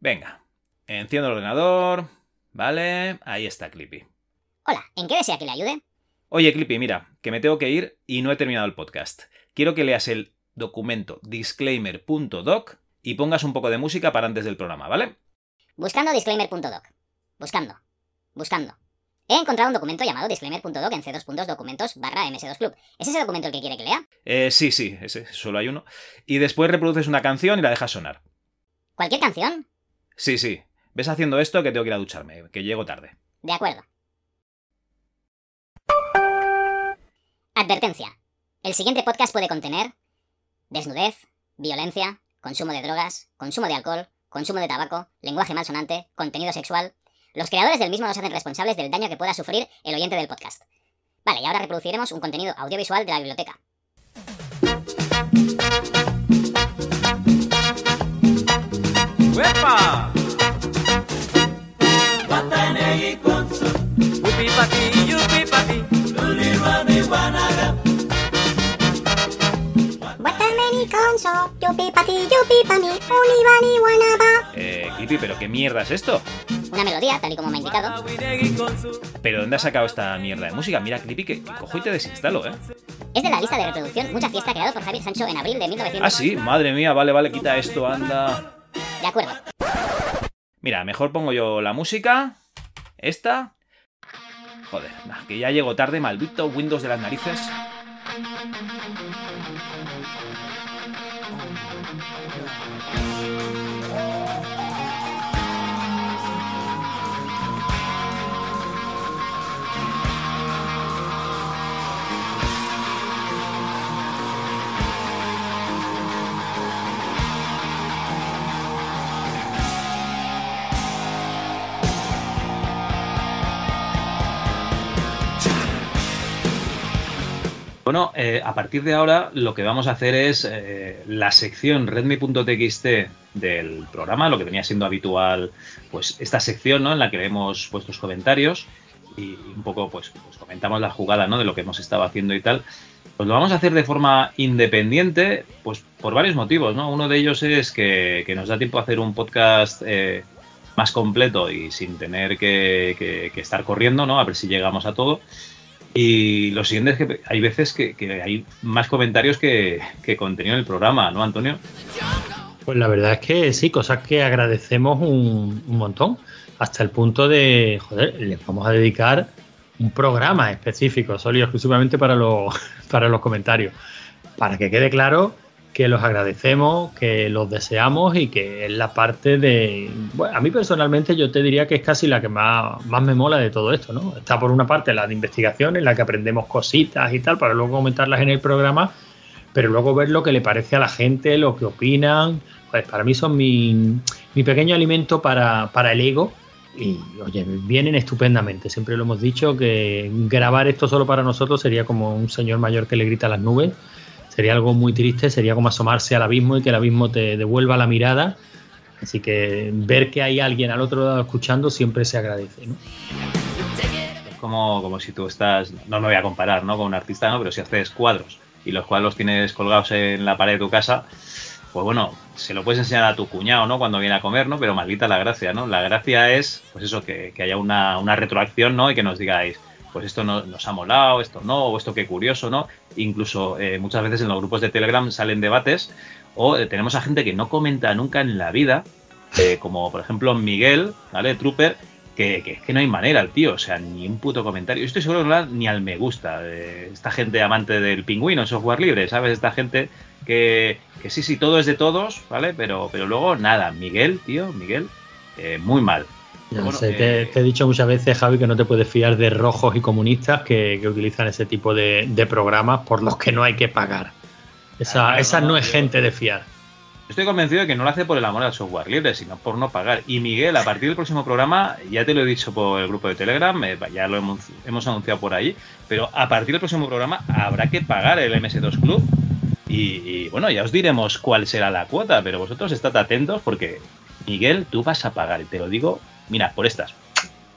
Venga, enciendo el ordenador. Vale, ahí está Clippy. Hola, ¿en qué desea que le ayude? Oye, Clippy, mira, que me tengo que ir y no he terminado el podcast. Quiero que leas el documento disclaimer.doc y pongas un poco de música para antes del programa, ¿vale? Buscando disclaimer.doc. Buscando. Buscando. He encontrado un documento llamado disclaimer.doc en c2.documentos barra ms2club. ¿Es ese documento el que quiere que lea? Eh, sí, sí, ese, solo hay uno. Y después reproduces una canción y la dejas sonar. ¿Cualquier canción? Sí, sí. Ves haciendo esto que tengo que ir a ducharme, que llego tarde. De acuerdo. Advertencia. El siguiente podcast puede contener desnudez, violencia, consumo de drogas, consumo de alcohol, consumo de tabaco, lenguaje malsonante, contenido sexual. Los creadores del mismo nos hacen responsables del daño que pueda sufrir el oyente del podcast. Vale, y ahora reproduciremos un contenido audiovisual de la biblioteca. ¡Uepa! Yupi pati, yupi pati. Watameni konso, yupi pati yupi pami, unibani wanaba. Eh, Clippy, ¿pero qué mierda es esto? Una melodía, tal y como me ha indicado. ¿Pero dónde has sacado esta mierda de música? Mira, Clippy, que, que cojo y te desinstalo, ¿eh? Es de la lista de reproducción Mucha Fiesta creado por Javier Sancho en abril de 1900. Ah, sí, madre mía, vale, vale, quita esto, anda. De acuerdo. Mira, mejor pongo yo la música. Esta. Joder, que ya llego tarde, maldito Windows de las narices. Bueno, eh, a partir de ahora lo que vamos a hacer es eh, la sección redmi.txt del programa, lo que venía siendo habitual, pues esta sección ¿no? en la que leemos vuestros comentarios y un poco pues, pues comentamos la jugada ¿no? de lo que hemos estado haciendo y tal. Pues lo vamos a hacer de forma independiente, pues por varios motivos, ¿no? Uno de ellos es que, que nos da tiempo a hacer un podcast eh, más completo y sin tener que, que- que estar corriendo, ¿no? A ver si llegamos a todo. Y lo siguiente es que hay veces que, hay más comentarios que, que contenido en el programa, ¿no, Antonio? Pues la verdad es que sí, cosas que agradecemos un, un montón. Hasta el punto de, joder, les vamos a dedicar un programa específico, solo y exclusivamente para los, para los comentarios. Para que quede claro que los agradecemos, que los deseamos y que es la parte de... Bueno, a mí personalmente yo te diría que es casi la que más, más me mola de todo esto, ¿no? Está por una parte la de investigación en la que aprendemos cositas y tal para luego comentarlas en el programa, pero luego ver lo que le parece a la gente, lo que opinan, pues para mí son mi, mi pequeño alimento para, para el ego y oye, vienen estupendamente. Siempre lo hemos dicho que grabar esto solo para nosotros sería como un señor mayor que le grita a las nubes. Sería algo muy triste, sería como asomarse al abismo y que el abismo te devuelva la mirada. Así que ver que hay alguien al otro lado escuchando siempre se agradece. ¿no? Es como, como si tú estás, no me voy a comparar ¿no? con un artista, ¿no? pero si haces cuadros y los cuadros tienes colgados en la pared de tu casa, pues bueno, se lo puedes enseñar a tu cuñado, ¿no? Cuando viene a comer, ¿no? Pero maldita la gracia, ¿no? La gracia es, pues eso, que, que haya una, una retroacción, ¿no? Y que nos digáis, pues esto no, nos ha molado, esto no, o esto qué curioso, ¿no? Incluso eh, muchas veces en los grupos de Telegram salen debates o eh, tenemos a gente que no comenta nunca en la vida, eh, como por ejemplo Miguel, ¿vale? Trooper, que, que, que no hay manera, el tío, o sea, ni un puto comentario. Yo estoy seguro que ni al me gusta. eh, esta gente amante del pingüino software libre, ¿sabes? Esta gente que, que sí, sí, todo es de todos, ¿vale? Pero, pero luego nada, Miguel, tío, Miguel, eh, muy mal. Ya Bueno, sé, te, eh, te he dicho muchas veces, Javi, que no te puedes fiar de rojos y comunistas que, que utilizan ese tipo de, de programas por los que no hay que pagar. Esa, Claro, esa no, no es yo- gente de fiar. Estoy convencido de que no lo hace por el amor al software libre, sino por no pagar. Y Miguel, a partir del próximo programa, ya te lo he dicho por el grupo de Telegram, eh, ya lo hemos, hemos anunciado por ahí, pero a partir del próximo programa habrá que pagar el MS2 Club. Y, y, bueno, ya os diremos cuál será la cuota, pero vosotros estad atentos porque, Miguel, tú vas a pagar. Y te lo digo, mira, por estas.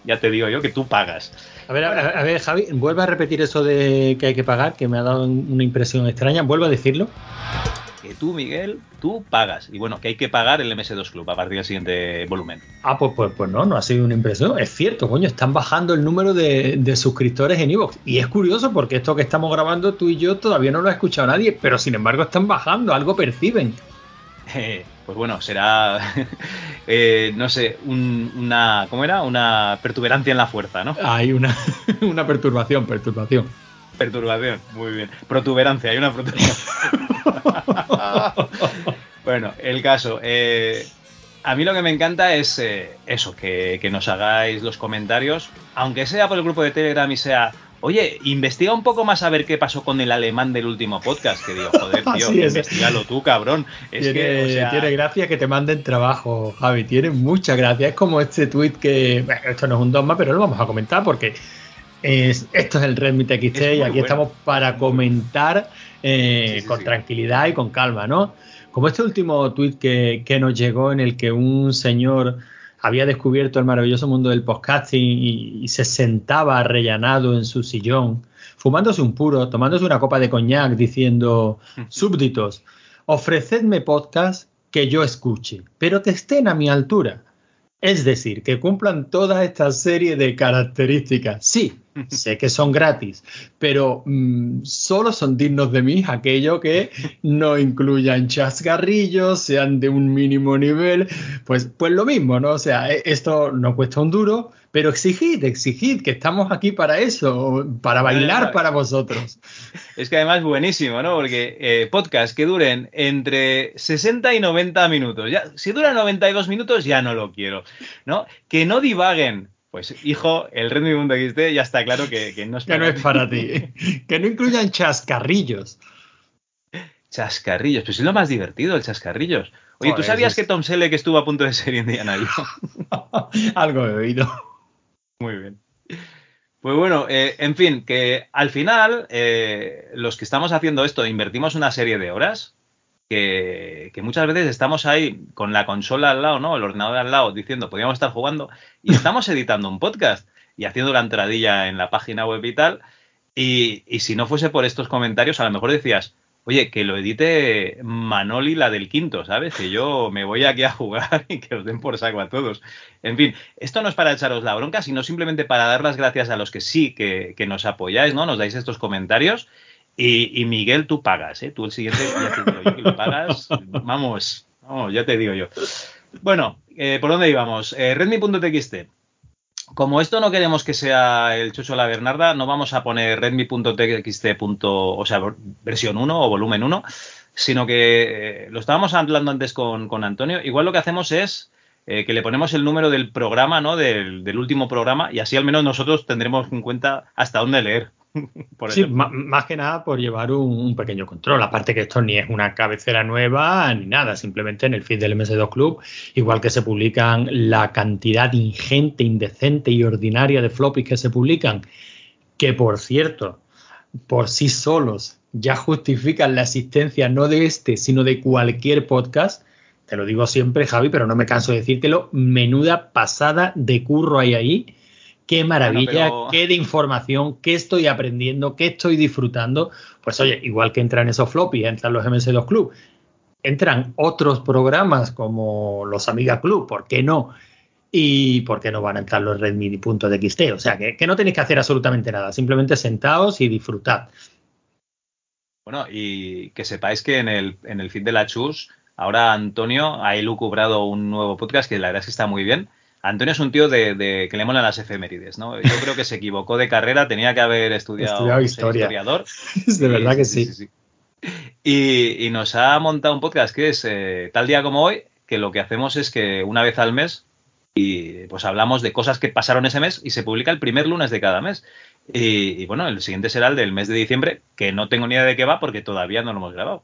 Ya te digo yo que tú pagas. A ver, a, a- ver, Javi, vuelve a repetir eso de que hay que pagar, que me ha dado una impresión extraña. Vuelve a decirlo. que tú, Miguel, tú pagas. Y bueno, que hay que pagar el MS2 Club a partir del siguiente volumen. Ah, pues, pues, pues no, no ha sido una impresión. Es cierto, coño, están bajando el número de, de suscriptores en Evox. Y es curioso porque esto que estamos grabando tú y yo todavía no lo ha escuchado nadie, pero sin embargo están bajando, algo perciben. Eh, pues bueno, será, eh, no sé, un- una, ¿cómo era? Una pertuberancia en la fuerza, ¿no? Hay una, una perturbación, perturbación. Perturbación, muy bien. Protuberancia, hay una protuberancia. bueno, el caso. eh, a mí lo que me encanta es eh, eso, que, que nos hagáis los comentarios, aunque sea por el grupo de Telegram y sea, oye, investiga un poco más a ver qué pasó con el alemán del último podcast. Que digo, joder, tío, es. investigalo tú, cabrón. Es tiene, que, o sea, tiene gracia que te manden trabajo, Javi. Tiene mucha gracia. Es como este tweet que. bueno, esto no es un dogma, pero lo vamos a comentar porque es, esto es el Redmi TXT Es y aquí bueno. estamos para comentar eh, Sí, sí, con sí. tranquilidad y con calma, ¿no? Como este último tweet que, que nos llegó en el que un señor había descubierto el maravilloso mundo del podcasting y, y se sentaba arrellanado en su sillón, fumándose un puro, tomándose una copa de coñac, diciendo, súbditos, ofrecedme podcast que yo escuche, pero que estén a mi altura. Es decir, que cumplan toda esta serie de características. Sí, sé que son gratis, pero mm, solo son dignos de mí aquello que no incluyan chascarrillos, sean de un mínimo nivel. Pues, pues lo mismo, ¿no? O sea, e- esto no cuesta un duro, pero exigid, exigid, que estamos aquí para eso, para bailar para vosotros. Es que además buenísimo, ¿no? Porque eh, podcast que duren entre 60 y 90 minutos. Ya, si dura 92 minutos ya no lo quiero, ¿no? Que no divaguen. Pues, hijo, el Redmi Mundo XT ya está claro que, que no es Que no para es para ti. Que no incluyan chascarrillos. Chascarrillos, pues es lo más divertido, el chascarrillos. Oye, ¿tú sabías que Tom Selleck estuvo a punto de ser Indiana Jones? Algo he oído. Muy bien. Pues bueno, eh, en fin, que al final eh, los que estamos haciendo esto invertimos una serie de horas que, que muchas veces estamos ahí con la consola al lado, ¿no? El ordenador al lado diciendo, podríamos estar jugando y estamos editando un podcast y haciendo la entradilla en la página web y tal. Y, y si no fuese por estos comentarios, a lo mejor decías, oye, que lo edite Manoli, la del quinto, ¿sabes? Que yo me voy aquí a jugar y que os den por saco a todos. En fin, esto no es para echaros la bronca, sino simplemente para dar las gracias a los que sí que, que nos apoyáis, ¿no? Nos dais estos comentarios. Y, y Miguel, tú pagas, ¿eh? Tú el siguiente, ya te digo yo que lo pagas. Vamos, vamos, ya te digo yo. Bueno, eh, ¿por dónde íbamos? Eh, Redmi.txt. Como esto no queremos que sea el chocho de la Bernarda, no vamos a poner redmi.txt. o sea, versión 1 o volumen 1, sino que eh, lo estábamos hablando antes con, con Antonio. Igual lo que hacemos es eh, que le ponemos el número del programa, ¿no? Del, del último programa, y así al menos nosotros tendremos en cuenta hasta dónde leer. Por Sí, más que nada por llevar un, un pequeño control. Aparte que esto ni es una cabecera nueva ni nada, simplemente en el feed del MS2 Club, igual que se publican la cantidad ingente, indecente y ordinaria de floppies que se publican, que por cierto, por sí solos ya justifican la existencia no de este, sino de cualquier podcast. Te lo digo siempre, Javi, pero no me canso de decírtelo. Menuda pasada de curro hay ahí. Qué maravilla, pero- qué de información, qué estoy aprendiendo, qué estoy disfrutando. Pues oye, igual que entran esos floppies, entran los MS2 Club, entran otros programas como los Amiga Club, ¿por qué no? Y por qué no van a entrar los Redmi.txt. O sea, que, que no tenéis que hacer absolutamente nada, simplemente sentaos y disfrutad. Bueno, y que sepáis que en el, en el feed de la Chus, ahora Antonio ha elucubrado un nuevo podcast que la verdad es que está muy bien. Antonio es un tío de, de- que le molan las efemérides, ¿no? Yo creo que se equivocó de carrera, tenía que haber estudiado, historia. historiador. de verdad que sí. sí. Y, y nos ha montado un podcast que es eh, tal día como hoy, que lo que hacemos es que una vez al mes y pues hablamos de cosas que pasaron ese mes y se publica el primer lunes de cada mes. Y, y, bueno, el siguiente será el del mes de diciembre, que no tengo ni idea de qué va porque todavía no lo hemos grabado.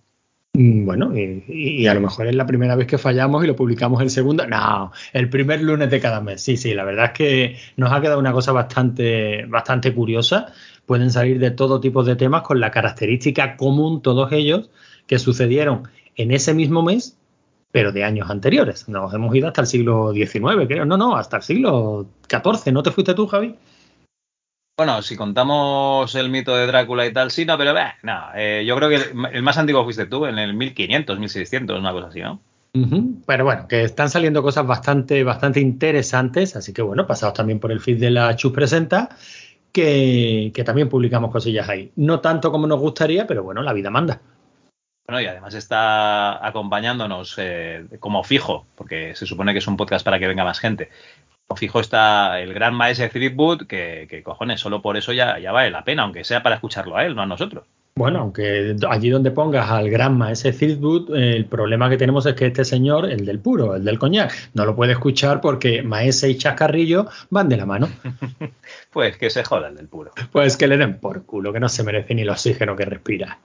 Mm, Bueno, y, a lo mejor es la primera vez que fallamos y lo publicamos el segundo. No, el primer lunes de cada mes. Sí, sí, la verdad es que nos ha quedado una cosa bastante, bastante curiosa. Pueden salir de todo tipo de temas con la característica común, todos ellos, que sucedieron en ese mismo mes, pero de años anteriores. Nos hemos ido hasta el siglo XIX, creo. No, no, hasta el siglo XIV. ¿No te fuiste tú, Javi? Bueno, si contamos el mito de Drácula y tal, sí, no, pero eh, no, eh, yo creo que el, el más antiguo fuiste tú, en el 1500, 1600, una cosa así, ¿no? Pero bueno, que están saliendo cosas bastante, bastante interesantes, así que bueno, pasados también por el feed de la Chus Presenta, que, que también publicamos cosillas ahí. No tanto como nos gustaría, pero bueno, la vida manda. Bueno, y además está acompañándonos eh, como fijo, porque se supone que es un podcast para que venga más gente. Fijo está el gran maestro Threadwood, que, que cojones, solo por eso ya, ya vale la pena, aunque sea para escucharlo a él, no a nosotros. Bueno, aunque allí donde pongas al Granma ese Threadwood, eh, el problema que tenemos es que este señor, el del puro, el del coñac, no lo puede escuchar porque Maese y Chascarrillo van de la mano. Pues que se joda el del puro. Pues que le den por culo, que no se merece ni el oxígeno que respira.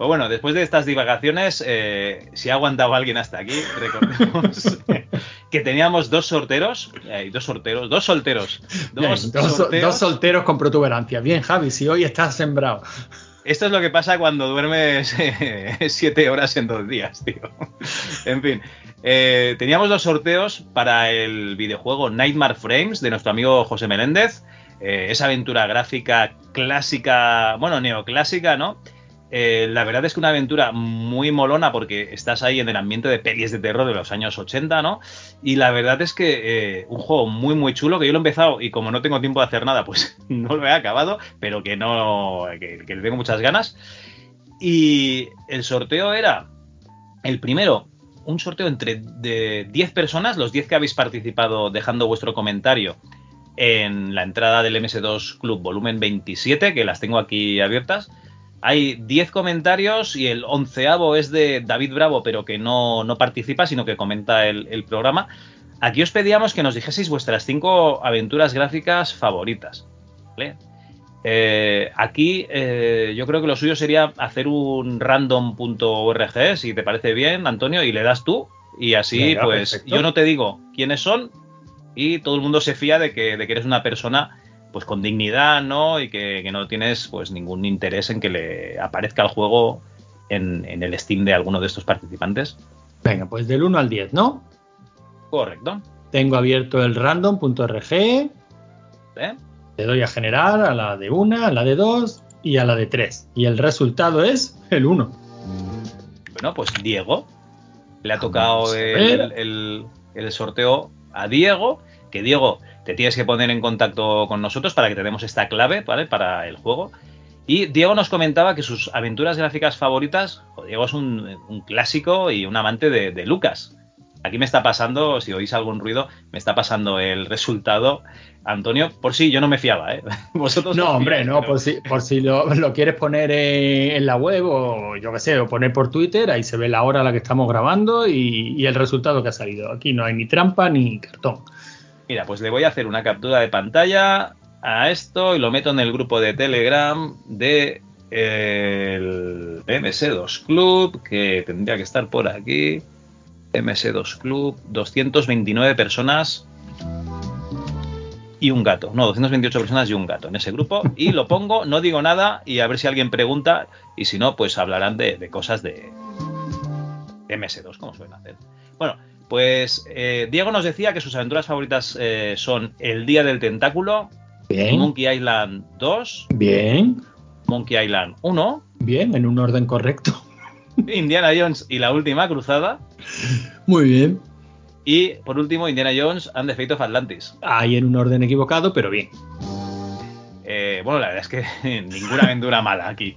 Pues bueno, después de estas divagaciones, eh, si ha aguantado alguien hasta aquí, recordemos que teníamos dos sorteros, eh, dos sorteros, dos solteros, Bien, dos, solteros con protuberancia. Bien, Javi, si hoy estás sembrado. Esto es lo que pasa cuando duermes eh, siete horas en dos días, tío. En fin, eh, teníamos dos sorteos para el videojuego Nightmare Frames de nuestro amigo José Meléndez. Eh, esa aventura gráfica clásica, bueno, neoclásica, ¿no? Eh, la verdad es que una aventura muy molona porque estás ahí en el ambiente de pelis de terror de los años 80, ¿no? Y la verdad es que eh, un juego muy, muy chulo que yo lo he empezado y como no tengo tiempo de hacer nada, pues no lo he acabado, pero que no, que, le tengo muchas ganas. Y el sorteo era el primero, un sorteo entre de 10 personas, los 10 que habéis participado dejando vuestro comentario en la entrada del MS2 Club volumen 27, que las tengo aquí abiertas. Hay 10 comentarios y el onceavo es de David Bravo, pero que no, no participa, sino que comenta el, el programa. Aquí os pedíamos que nos dijeseis vuestras 5 aventuras gráficas favoritas. ¿vale? Eh, aquí eh, yo creo que lo suyo sería hacer un random.org, si te parece bien, Antonio, y le das tú. Y así, Venga, pues perfecto. yo no te digo quiénes son y todo el mundo se fía de que, de que eres una persona pues con dignidad, ¿no? Y que, que no tienes pues ningún interés en que le aparezca el juego en, en el Steam de alguno de estos participantes. Venga, pues del 1 al 10, ¿no? Correcto. Tengo abierto el random.org, ¿eh? le doy a generar a la de 1, a la de 2 y a la de 3. Y el resultado es el 1. Bueno, pues Diego. Le ha tocado Vamos el, el- el sorteo a Diego. Que Diego, te tienes que poner en contacto con nosotros para que te demos esta clave, ¿vale? Para el juego. Y Diego nos comentaba que sus aventuras gráficas favoritas. Diego es un, un clásico y un amante de, de Lucas. Aquí me está pasando, si oís algún ruido, me está pasando el resultado. Antonio, por si yo no me fiaba, ¿eh? Vosotros No, hombre, no, pero- por si, por si lo, lo quieres poner en la web o yo qué sé, o poner por Twitter, ahí se ve la hora a la que estamos grabando y, y el resultado que ha salido. Aquí no hay ni trampa ni cartón. Mira, pues le voy a hacer una captura de pantalla a esto y lo meto en el grupo de Telegram de el MS2 Club, que tendría que estar por aquí. MS2 Club, 229 personas y un gato. No, 228 personas y un gato en ese grupo. Y lo pongo, no digo nada y a ver si alguien pregunta. Y si no, pues hablarán de, de cosas de, de MS2, como suelen hacer. Bueno, pues eh, Diego nos decía que sus aventuras favoritas eh, son El Día del Tentáculo, Bien, Monkey Island 2, bien, Monkey Island 1, bien, en un orden correcto. Indiana Jones y la última cruzada, Muy bien. y por último Indiana Jones and the Fate of Atlantis. Ahí en un orden equivocado, pero bien. Eh, bueno, la verdad es que ninguna aventura mala aquí.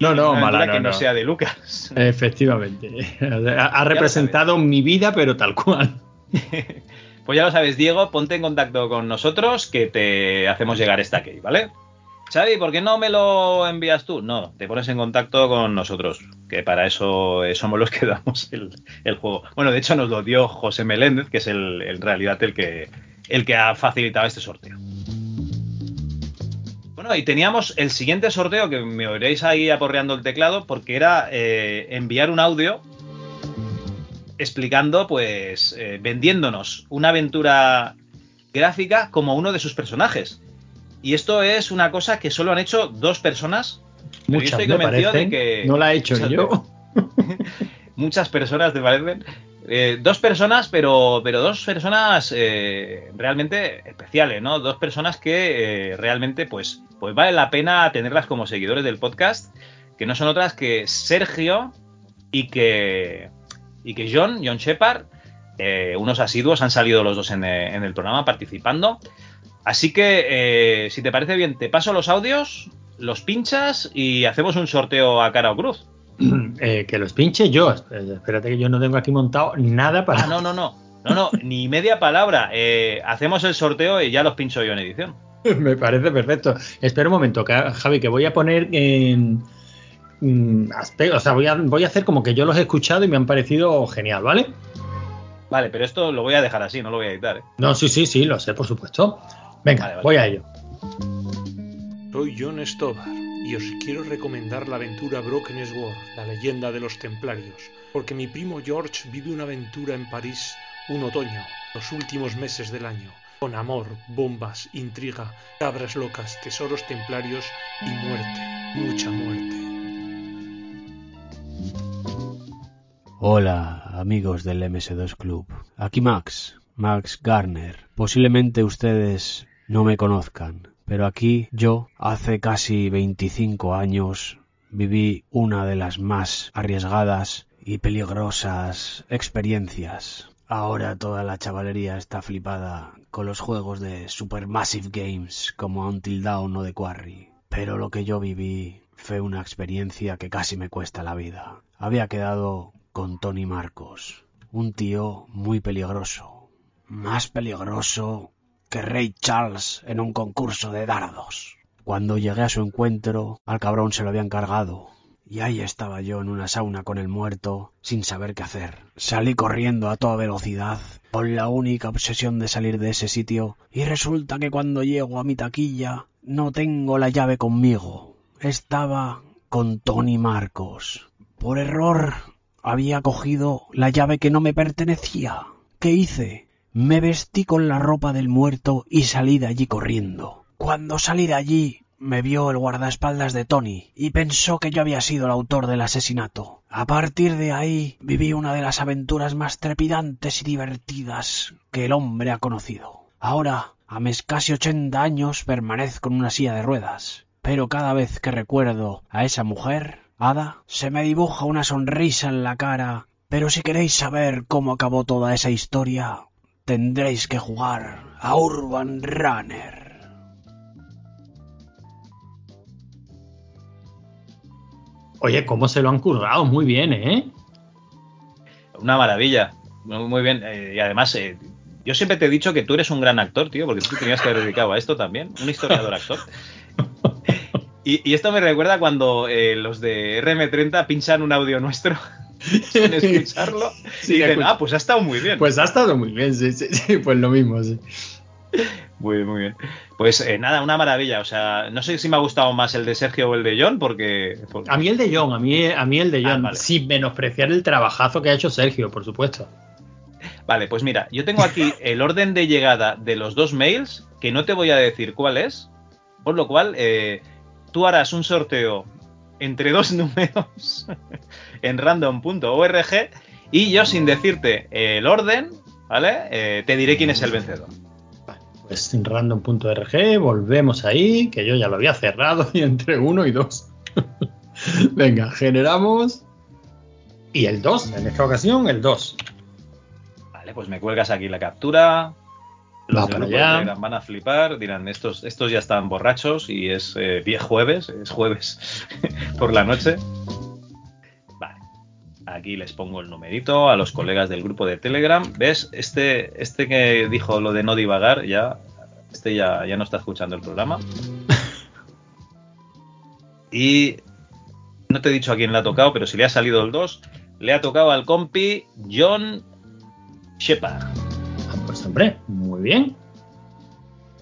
No, no, mala no, que no, no. sea de Lucas. Efectivamente. Ha, ha representado mi vida, pero tal cual. Pues ya lo sabes, Diego, ponte en contacto con nosotros que te hacemos llegar esta key, ¿vale? Xavi, ¿por qué no me lo envías tú? No, te pones en contacto con nosotros, que para eso somos los que damos el, el juego. Bueno, de hecho nos lo dio José Meléndez, que es el, en realidad el que, el que ha facilitado este sorteo. Bueno, y teníamos el siguiente sorteo, que me oiréis ahí aporreando el teclado, porque era eh, enviar un audio explicando, pues, eh, vendiéndonos una aventura gráfica como uno de sus personajes. Y esto es una cosa que solo han hecho dos personas. pero yo Muchas estoy convencido de que No la he hecho muchas yo. muchas personas te parecen. Eh, dos personas, pero, pero dos personas eh, realmente especiales, ¿no? Dos personas que eh, realmente, pues, pues vale la pena tenerlas como seguidores del podcast, que no son otras que Sergio y que, y que John, John Shepard, eh, unos asiduos, han salido los dos en, el programa participando. Así que, si te parece bien, te paso los audios, los pinchas y hacemos un sorteo a cara o cruz. Eh, que los pinche yo. Eh, Espérate que yo no tengo aquí montado nada para. Ah, no, no, no. No, no, ni media palabra. Eh, hacemos el sorteo y ya los pincho yo en edición. Me parece perfecto. Espera un momento, que- Javi, que voy a poner en. mm, aspe- O sea, voy a, voy a hacer como que yo los he escuchado y me han parecido genial, ¿vale? Vale, pero esto lo voy a dejar así, no lo voy a editar. ¿eh? No, sí, sí, sí, lo sé, por supuesto. Venga, Vale, vale. voy a ello. Soy John Stoddard y os quiero recomendar la aventura Broken Sword, la leyenda de los templarios, porque mi primo George vive una aventura en París un otoño, los últimos meses del año, con amor, bombas, intriga, cabras locas, tesoros templarios y muerte, mucha muerte. Hola, amigos del MS2 Club. Aquí Max, Max Garner. Posiblemente ustedes no me conozcan, pero aquí yo, hace casi 25 años, viví una de las más arriesgadas y peligrosas experiencias. Ahora toda la chavalería está flipada con los juegos de Supermassive Games como Until Dawn o The Quarry. Pero lo que yo viví fue una experiencia que casi me cuesta la vida. Había quedado con Tony Marcos, un tío muy peligroso, más peligroso que Rey Charles en un concurso de dardos. Cuando llegué a su encuentro, al cabrón se lo habían cargado. Y ahí estaba yo en una sauna con el muerto, sin saber qué hacer. Salí corriendo a toda velocidad, con la única obsesión de salir de ese sitio, y resulta que cuando llego a mi taquilla, no tengo la llave conmigo. Estaba con Tony Marcos. Por error, había cogido la llave que no me pertenecía. ¿Qué hice? Me vestí con la ropa del muerto y salí de allí corriendo. Cuando salí de allí, me vio el guardaespaldas de Tony y pensó que yo había sido el autor del asesinato. A partir de ahí viví una de las aventuras más trepidantes y divertidas que el hombre ha conocido. Ahora, a mis casi ochenta años, permanezco en una silla de ruedas. Pero cada vez que recuerdo a esa mujer, Ada, se me dibuja una sonrisa en la cara. Pero si queréis saber cómo acabó toda esa historia, tendréis que jugar a Urban Runner. Oye, ¿cómo se lo han currado? Muy bien, ¿eh? Una maravilla. Muy, muy bien. Eh, y además, eh, yo siempre te he dicho que tú eres un gran actor, tío, porque tú tenías que haber dedicado a esto también. Un historiador actor. Y, y esto me recuerda cuando eh, los de RM30 pinchan un audio nuestro sin escucharlo Sí, y dicen, escucha. ah, pues ha estado muy bien. Pues ha estado muy bien, sí, sí, sí, pues lo mismo, sí. Muy bien, muy bien. Pues eh, nada, una maravilla. O sea, no sé si me ha gustado más el de Sergio o el de John, porque. porque- A mí el de John, a mí, a mí el de Ah, John, vale. sin menospreciar el trabajazo que ha hecho Sergio, por supuesto. Vale, pues mira, yo tengo aquí el orden de llegada de los dos mails, que no te voy a decir cuál es, por lo cual eh, tú harás un sorteo entre dos números en random.org y yo sin decirte el orden, ¿vale? Eh, te diré quién es el vencedor. Pues en random.org, volvemos ahí, que yo ya lo había cerrado y entre uno y dos. Venga, generamos. Y el 2, en esta ocasión, el 2. Vale, pues me cuelgas aquí la captura. Los para allá. Van a flipar, dirán, estos, estos ya están borrachos y es eh, vie- jueves, es jueves por la noche. Vale, aquí les pongo el numerito a los colegas del grupo de Telegram. ¿Ves? Este, este que dijo lo de no divagar, ya, este ya, ya no está escuchando el programa. Y no te he dicho a quién le ha tocado, pero si le ha salido el 2, le ha tocado al compi John Shepard. Ah, Pues hombre, muy bien.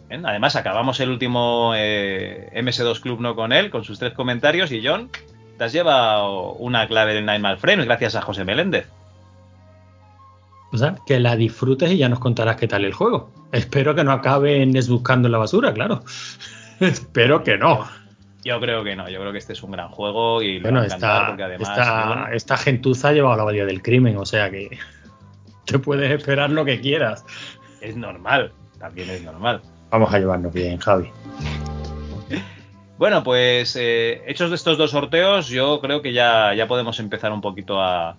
Bien, Además, acabamos el último eh, MS2 Club no con él, con sus tres comentarios. Y John, te has llevado una clave del Nightmare Frames gracias a José Meléndez. O sea, que la disfrutes y ya nos contarás qué tal el juego. Espero que no acaben buscando en la basura, claro. Espero que no. Yo creo que no, yo creo que este es un gran juego y lo Bueno, esta, porque además. esta, bueno, esta gentuza ha llevado la valía del crimen, o sea que. te puedes esperar lo que quieras. Es normal, también es normal. Vamos a llevarnos bien, Javi. Bueno, pues eh, hechos de estos dos sorteos, yo creo que ya, ya podemos empezar un poquito a,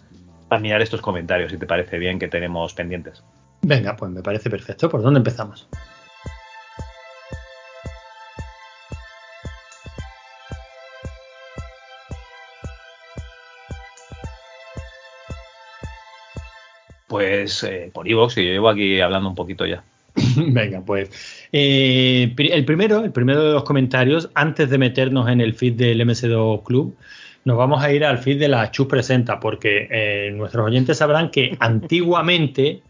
a mirar estos comentarios, si te parece bien, que tenemos pendientes. Venga, pues me parece perfecto. ¿Por dónde empezamos? Pues eh, por Evox, que yo llevo aquí hablando un poquito ya. Venga, pues eh, el primero, el primero de los comentarios, antes de meternos en el feed del MS2 Club, nos vamos a ir al feed de la Chus Presenta, porque eh, nuestros oyentes sabrán que antiguamente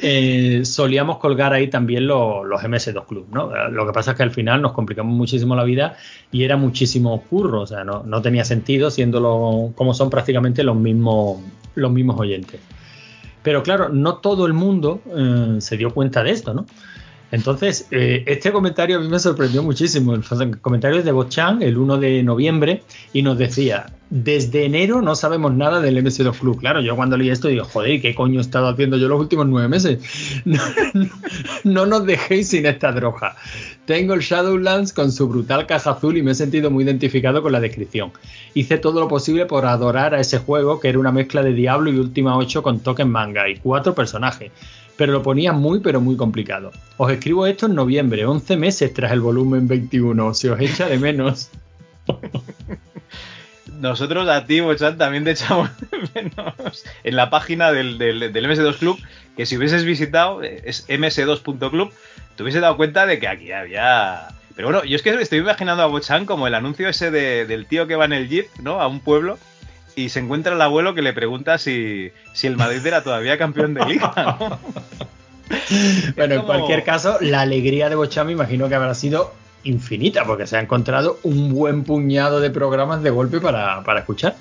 eh, solíamos colgar ahí también lo- los MS2 Club, ¿no? Lo que pasa es que al final nos complicamos muchísimo la vida y era muchísimo curro, o sea, no, no tenía sentido siendo lo- como son prácticamente los mismos, los mismos oyentes. Pero claro, no todo el mundo eh, se dio cuenta de esto, ¿no? Entonces, eh, este comentario a mí me sorprendió muchísimo. El comentario de Bochan, el 1 de noviembre, y nos decía, desde enero no sabemos nada del MS2 Club. Claro, yo cuando leí esto digo, joder, ¿qué coño he estado haciendo yo los últimos nueve meses? No nos dejéis sin esta droga. Tengo el Shadowlands con su brutal caja azul y me he sentido muy identificado con la descripción. Hice todo lo posible por adorar a ese juego, que era una mezcla de Diablo y Última 8 con token manga y cuatro personajes pero lo ponía muy pero muy complicado. Os escribo esto en noviembre, 11 meses tras el volumen 21, se os echa de menos. Nosotros a ti, Bochan, también te echamos de menos en la página del, del- del MS2 Club, que si hubieses visitado, eh, es ms2.club, te hubiese dado cuenta de que aquí había... Pero bueno, yo es que estoy imaginando a Bochan como el anuncio ese de- del tío que va en el jeep, ¿no? A un pueblo y se encuentra el abuelo que le pregunta si, si el Madrid era todavía campeón de liga, ¿no? Bueno, en cualquier caso, la alegría de Bocham me imagino que habrá sido infinita, porque se ha encontrado un buen puñado de programas de golpe para, para escuchar.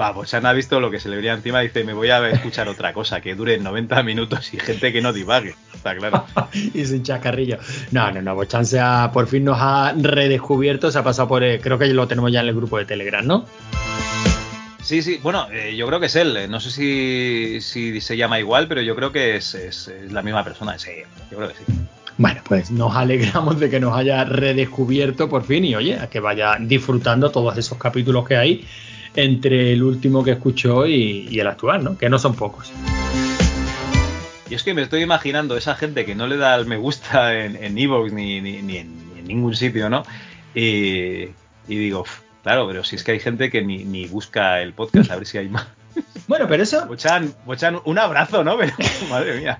Va, Bochan ha visto lo que se le venía encima y dice, me voy a escuchar otra cosa que dure 90 minutos y gente que no divague, está claro. y sin chascarrillo. No, no, no, Bochan se ha, por fin nos ha redescubierto, se ha pasado por, eh, creo que lo tenemos ya en el grupo de Telegram, ¿no? Sí, sí, bueno, eh, yo creo que es él. eh, No sé si, si se llama igual, pero yo creo que es, es- es la misma persona. Sí, yo creo que sí. Bueno, pues nos alegramos de que nos haya redescubierto por fin y oye, a que vaya disfrutando todos esos capítulos que hay entre el último que escuchó y, y el actual, ¿no? Que no son pocos. Y es que me estoy imaginando esa gente que no le da el me gusta en en Evox ni, ni, ni en, ni en ningún sitio, ¿no? Y, y digo, "Uf, claro, pero si es que hay gente que ni, ni busca el podcast, a ver si hay más. Bueno, pero eso, Bochan, Bochan, un abrazo, ¿no? Pero, madre mía.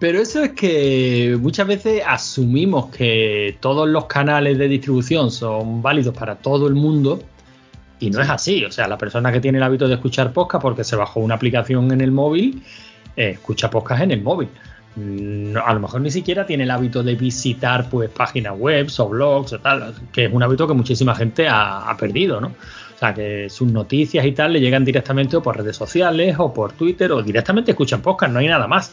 pero eso es que muchas veces asumimos que todos los canales de distribución son válidos para todo el mundo y no es así. O sea, la persona que tiene el hábito de escuchar podcast porque se bajó una aplicación en el móvil, eh, escucha podcast en el móvil. Mm, no, a lo mejor ni siquiera tiene el hábito de visitar pues páginas web o blogs o tal, que es un hábito que muchísima gente ha, ha perdido, ¿no? O sea, que sus noticias y tal le llegan directamente o por redes sociales o por Twitter o directamente escuchan podcast, no hay nada más.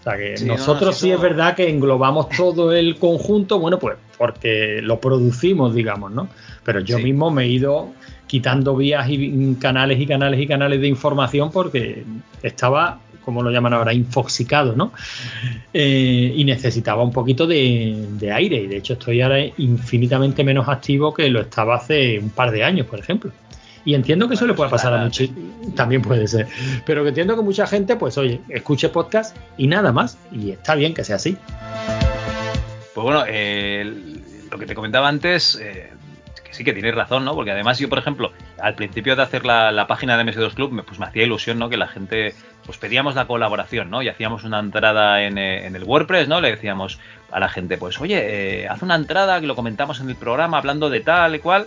O sea, que Sí, no, nosotros sí, es verdad que englobamos todo el conjunto, bueno, pues porque lo producimos, digamos, ¿no? Pero yo Sí. mismo me he ido quitando vías y canales y canales y canales de información porque estaba, como lo llaman ahora, infoxicado, ¿no? Eh, y necesitaba un poquito de, aire. Y de hecho estoy ahora infinitamente menos activo que lo estaba hace un par de años, por ejemplo. Y entiendo que eso le puede pasar a muchos, también puede ser, pero que entiendo que mucha gente, pues oye, escuche podcast y nada más, y está bien que sea así. Pues bueno, eh, lo que te comentaba antes, eh, sí que tienes razón, ¿no? Porque además yo, por ejemplo, al principio de hacer la, página de MS2 Club, me- pues me hacía ilusión, ¿no? Que la gente, pues pedíamos la colaboración, ¿no? Y hacíamos una entrada en, eh, en el WordPress, ¿no? Le decíamos a la gente, pues, oye, eh, haz una entrada que lo comentamos en el programa hablando de tal y cual.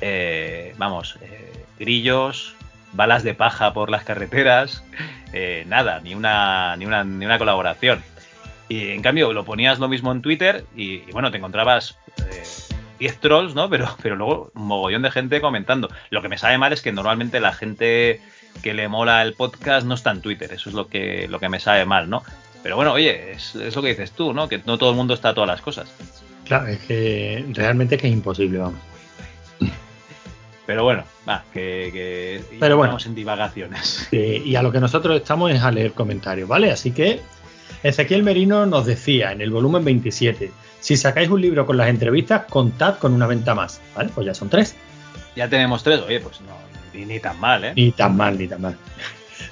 Eh, vamos, eh, grillos, balas de paja por las carreteras, eh, nada, ni una, ni una, ni una colaboración. Y en cambio lo ponías lo mismo en Twitter y, bueno, te encontrabas 10 trolls, ¿no? Pero, pero luego un mogollón de gente comentando. Lo que me sabe mal es que normalmente la gente que le mola el podcast no está en Twitter. Eso es lo que, lo que me sabe mal, ¿no? Pero bueno, oye, es, es lo que dices tú, ¿no? Que no todo el mundo está a todas las cosas. Claro, es que realmente es que es imposible, vamos. Pero bueno, va, que, que Pero bueno. estamos en divagaciones. Eh, y a lo que nosotros estamos es a leer comentarios, ¿vale? Así que Ezequiel Merino nos decía en el volumen 27, si sacáis un libro con las entrevistas, contad con una venta más, ¿vale? Pues ya son tres. Ya tenemos tres, oye, pues no, ni, ni tan mal, ¿eh? Ni tan mal, ni tan mal.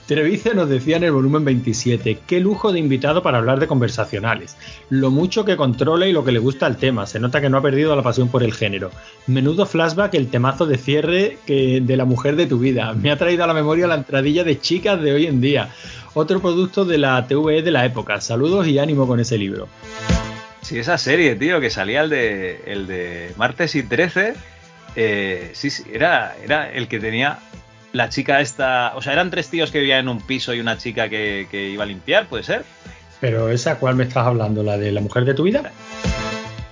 Trevice nos decía en el volumen 27, qué lujo de invitado para hablar de conversacionales. Lo mucho que controla y lo que le gusta al tema. Se nota que no ha perdido la pasión por el género. Menudo flashback el temazo de cierre de la mujer de tu vida. Me ha traído a la memoria la entradilla de chicas de hoy en día. Otro producto de la TVE de la época. Saludos y ánimo con ese libro. Sí, esa serie, tío, que salía el de, el de martes y 13. eh, sí, sí, era, era el que tenía la chica esta. O sea, eran tres tíos que vivían en un piso y una chica que, que iba a limpiar, ¿puede ser? Pero esa, ¿cuál me estás hablando? ¿La de la mujer de tu vida?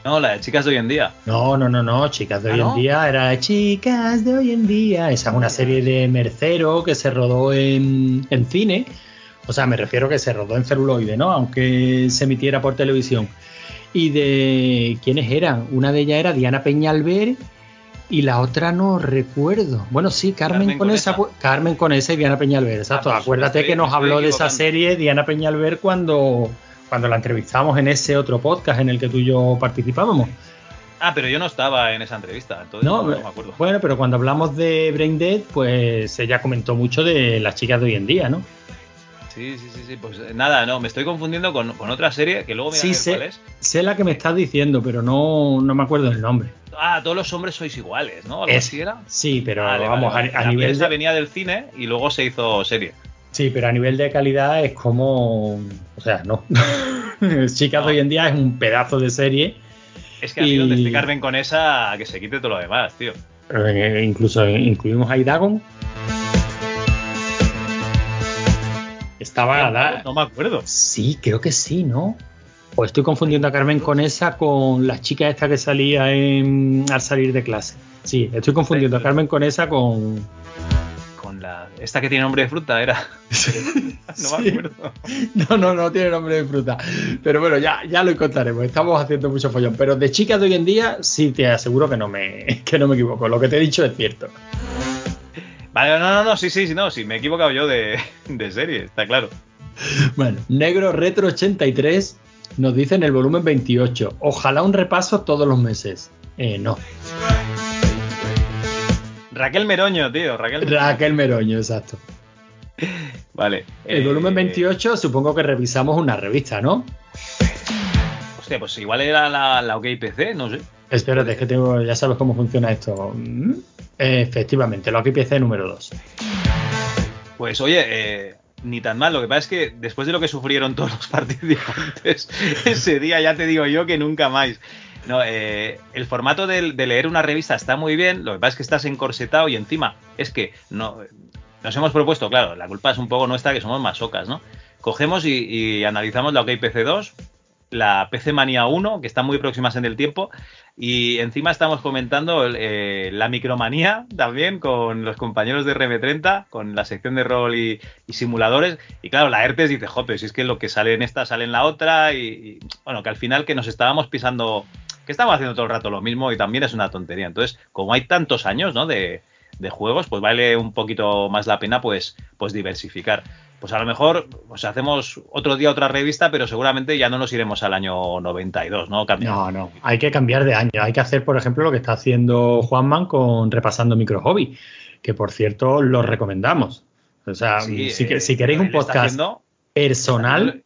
No, la de chicas de hoy en día. No, no, no, no, chicas de ¿Ah, hoy no? en día era chicas de hoy en día. Esa es una serie de Mercero que se rodó en, en cine. O sea, me refiero que se rodó en celuloide, ¿no? Aunque se emitiera por televisión. Y de quiénes eran. Una de ellas era Diana Peñalver y la otra no recuerdo. Bueno, sí, Carmen, Conesa, Conesa. Carmen Conesa y Diana Peñalver, exacto. Ah, pues, Acuérdate estoy- que nos habló de esa serie Diana Peñalver cuando, cuando la entrevistamos en ese otro podcast en el que tú y yo participábamos. Ah, pero yo no estaba en esa entrevista, entonces No, no, no me acuerdo. bueno, pero cuando hablamos de Brain Dead, pues ella comentó mucho de las chicas de hoy en día, ¿no? Sí, sí, sí, sí. Pues eh, nada, no, me estoy confundiendo con, con otra serie que luego me Sí, sé. cuál es. Sé la que me estás diciendo, pero no, no me acuerdo del nombre. Ah, todos los hombres sois iguales, ¿no? ¿Algo Es- así era? Sí, pero Vale, vamos, vale, a, a La nivel de, venía del cine y luego se hizo serie. sí, pero a nivel de calidad es como, o sea, no. chicas No. hoy en día es un pedazo de serie, Es que a mí donde Y- esté Carmen con esa, que se quite todo lo demás, tío. eh, incluso incluimos a Idagon. Estaba la, No me acuerdo. Sí, creo que sí, ¿no? O estoy confundiendo a Carmen con esa con la chica esta que salía en, al salir de clase. Sí, estoy confundiendo a Carmen con esa con. Con la. Esta que tiene nombre de fruta era. no me Sí. acuerdo. No, no, no tiene nombre de fruta. Pero bueno, ya, ya lo encontraremos. Estamos haciendo mucho follón. Pero de chicas de hoy en día, sí te aseguro que no me, que no me equivoco. Lo que te he dicho es cierto. Vale, no, no, no, sí, sí, sí, no, sí, me he equivocado yo de, de serie, está claro. Bueno, Negro Retro 83 nos dice en el volumen 28. Ojalá un repaso todos los meses. Eh, no. Raquel Meroño, tío, Raquel Meroño. Raquel Meroño, exacto. Vale. El eh, volumen 28 supongo que revisamos una revista, ¿no? Hostia, pues igual era la, la OKPC, no sé. Espérate, es que tengo, ya sabes cómo funciona esto. Mm, Efectivamente, lo que PC número 2. Pues oye, eh, ni tan mal. Lo que pasa es que después de lo que sufrieron todos los participantes ese día, ya te digo yo que nunca más. No, eh, el formato de, leer una revista está muy bien. Lo que pasa es que estás encorsetado y encima es que no nos hemos propuesto, claro, la culpa es un poco nuestra que somos masocas, ¿no? Cogemos y, y analizamos la OKPC 2, la PC Manía 1, que están muy próximas en el tiempo, y encima estamos comentando eh, la micromanía también con los compañeros de RM30, con la sección de rol y, simuladores. Y claro, la ERTES dice, jope, si es que lo que sale en esta sale en la otra. Y, bueno, que al final que nos estábamos pisando, que estamos haciendo todo el rato lo mismo y también es una tontería. Entonces, como hay tantos años, ¿no? De, de juegos, pues vale un poquito más la pena pues, pues diversificar. Pues a lo mejor pues hacemos otro día otra revista, pero seguramente ya no nos iremos al año 92, ¿no? Cambiamos. No, no, hay que cambiar de año. Hay que hacer, por ejemplo, lo que está haciendo Juanman con repasando micro hobby, que por cierto lo recomendamos. O sea, Sí, si, eh, si queréis un podcast haciendo- personal,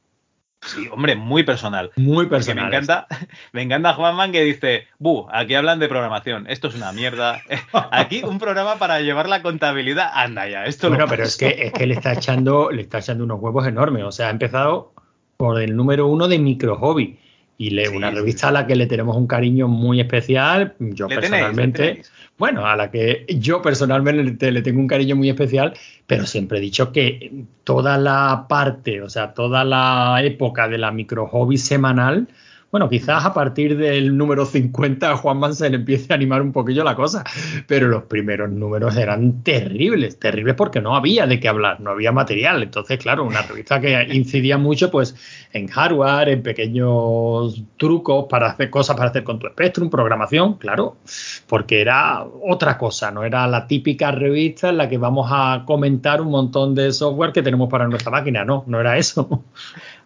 Sí, hombre, muy personal. muy Porque personal. me encanta, me encanta Juanman que dice, Bu, aquí hablan de programación, esto es una mierda. Aquí un programa para llevar la contabilidad. Anda ya, esto Bueno, lo pero es que, es que le está echando, le está echando unos huevos enormes. O sea, ha empezado por el número uno de micro hobby. Y le, Sí, una revista sí. a la que le tenemos un cariño muy especial. Yo le personalmente. tenéis. Bueno, a la que yo personalmente le tengo un cariño muy especial, pero siempre he dicho que toda la parte, o sea, toda la época de la micro hobby semanal, Bueno, quizás a partir del número 50 a Juan se le empiece a animar un poquillo la cosa, pero los primeros números eran terribles, terribles porque no había de qué hablar, no había material. Entonces, claro, una revista que incidía mucho pues en hardware, en pequeños trucos para hacer cosas para hacer con tu Spectrum, programación, claro, porque era otra cosa, no era la típica revista en la que vamos a comentar un montón de software que tenemos para nuestra máquina, no, no era eso.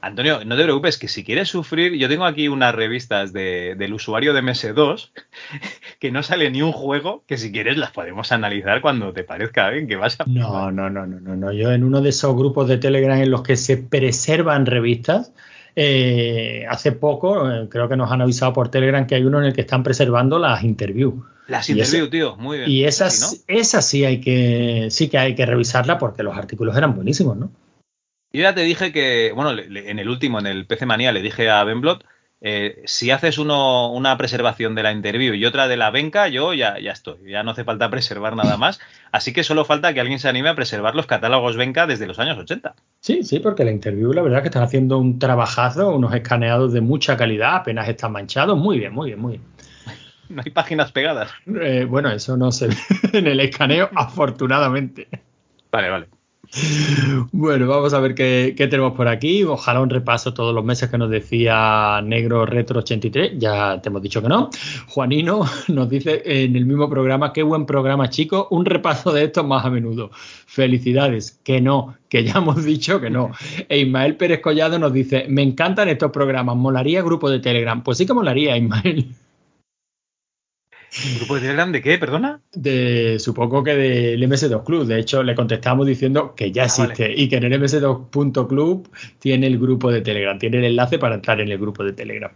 Antonio, no te preocupes, que si quieres sufrir, yo tengo aquí unas revistas de, del usuario de MS2 que no sale ni un juego, que si quieres las podemos analizar cuando te parezca bien que vas a... No, no, no, no, no, no. Yo en uno de esos grupos de Telegram en los que se preservan revistas, eh, hace poco, eh, creo que nos han avisado por Telegram que hay uno en el que están preservando las interviews. Las Y interview, ese- tío, muy bien. Y esas, esas sí hay que, sí que hay que revisarla porque los artículos eran buenísimos, ¿no? Yo ya te dije que, bueno, le- le- en el último, en el PC Manía, le dije a Benblot, eh, si haces uno, una preservación de la interview y otra de la Benca, yo ya, ya estoy, ya no hace falta preservar nada más. Así que solo falta que alguien se anime a preservar los catálogos Benca desde los años 80. Sí, sí, porque la interview, la verdad es que están haciendo un trabajazo, unos escaneados de mucha calidad, apenas están manchados. Muy bien, muy bien, muy bien. No hay páginas pegadas. Eh, bueno, eso no se ve en el escaneo, afortunadamente. Vale, vale. Bueno, vamos a ver qué, qué tenemos por aquí. Ojalá un repaso todos los meses que nos decía Negro Retro 83. Ya te hemos dicho que no. Juanino nos dice en el mismo programa, qué buen programa, chicos. Un repaso de estos más a menudo. Felicidades. Que no, que ya hemos dicho que no. E Ismael Pérez Collado nos dice, me encantan estos programas. ¿Molaría grupo de Telegram? Pues sí que molaría, Ismael. ¿Grupo de Telegram de qué? ¿Perdona? De, supongo que del MS2 Club. De hecho, le contestamos diciendo que ya Ah, existe y que en el MS2.club tiene el grupo de Telegram, tiene el enlace para entrar en el grupo de Telegram.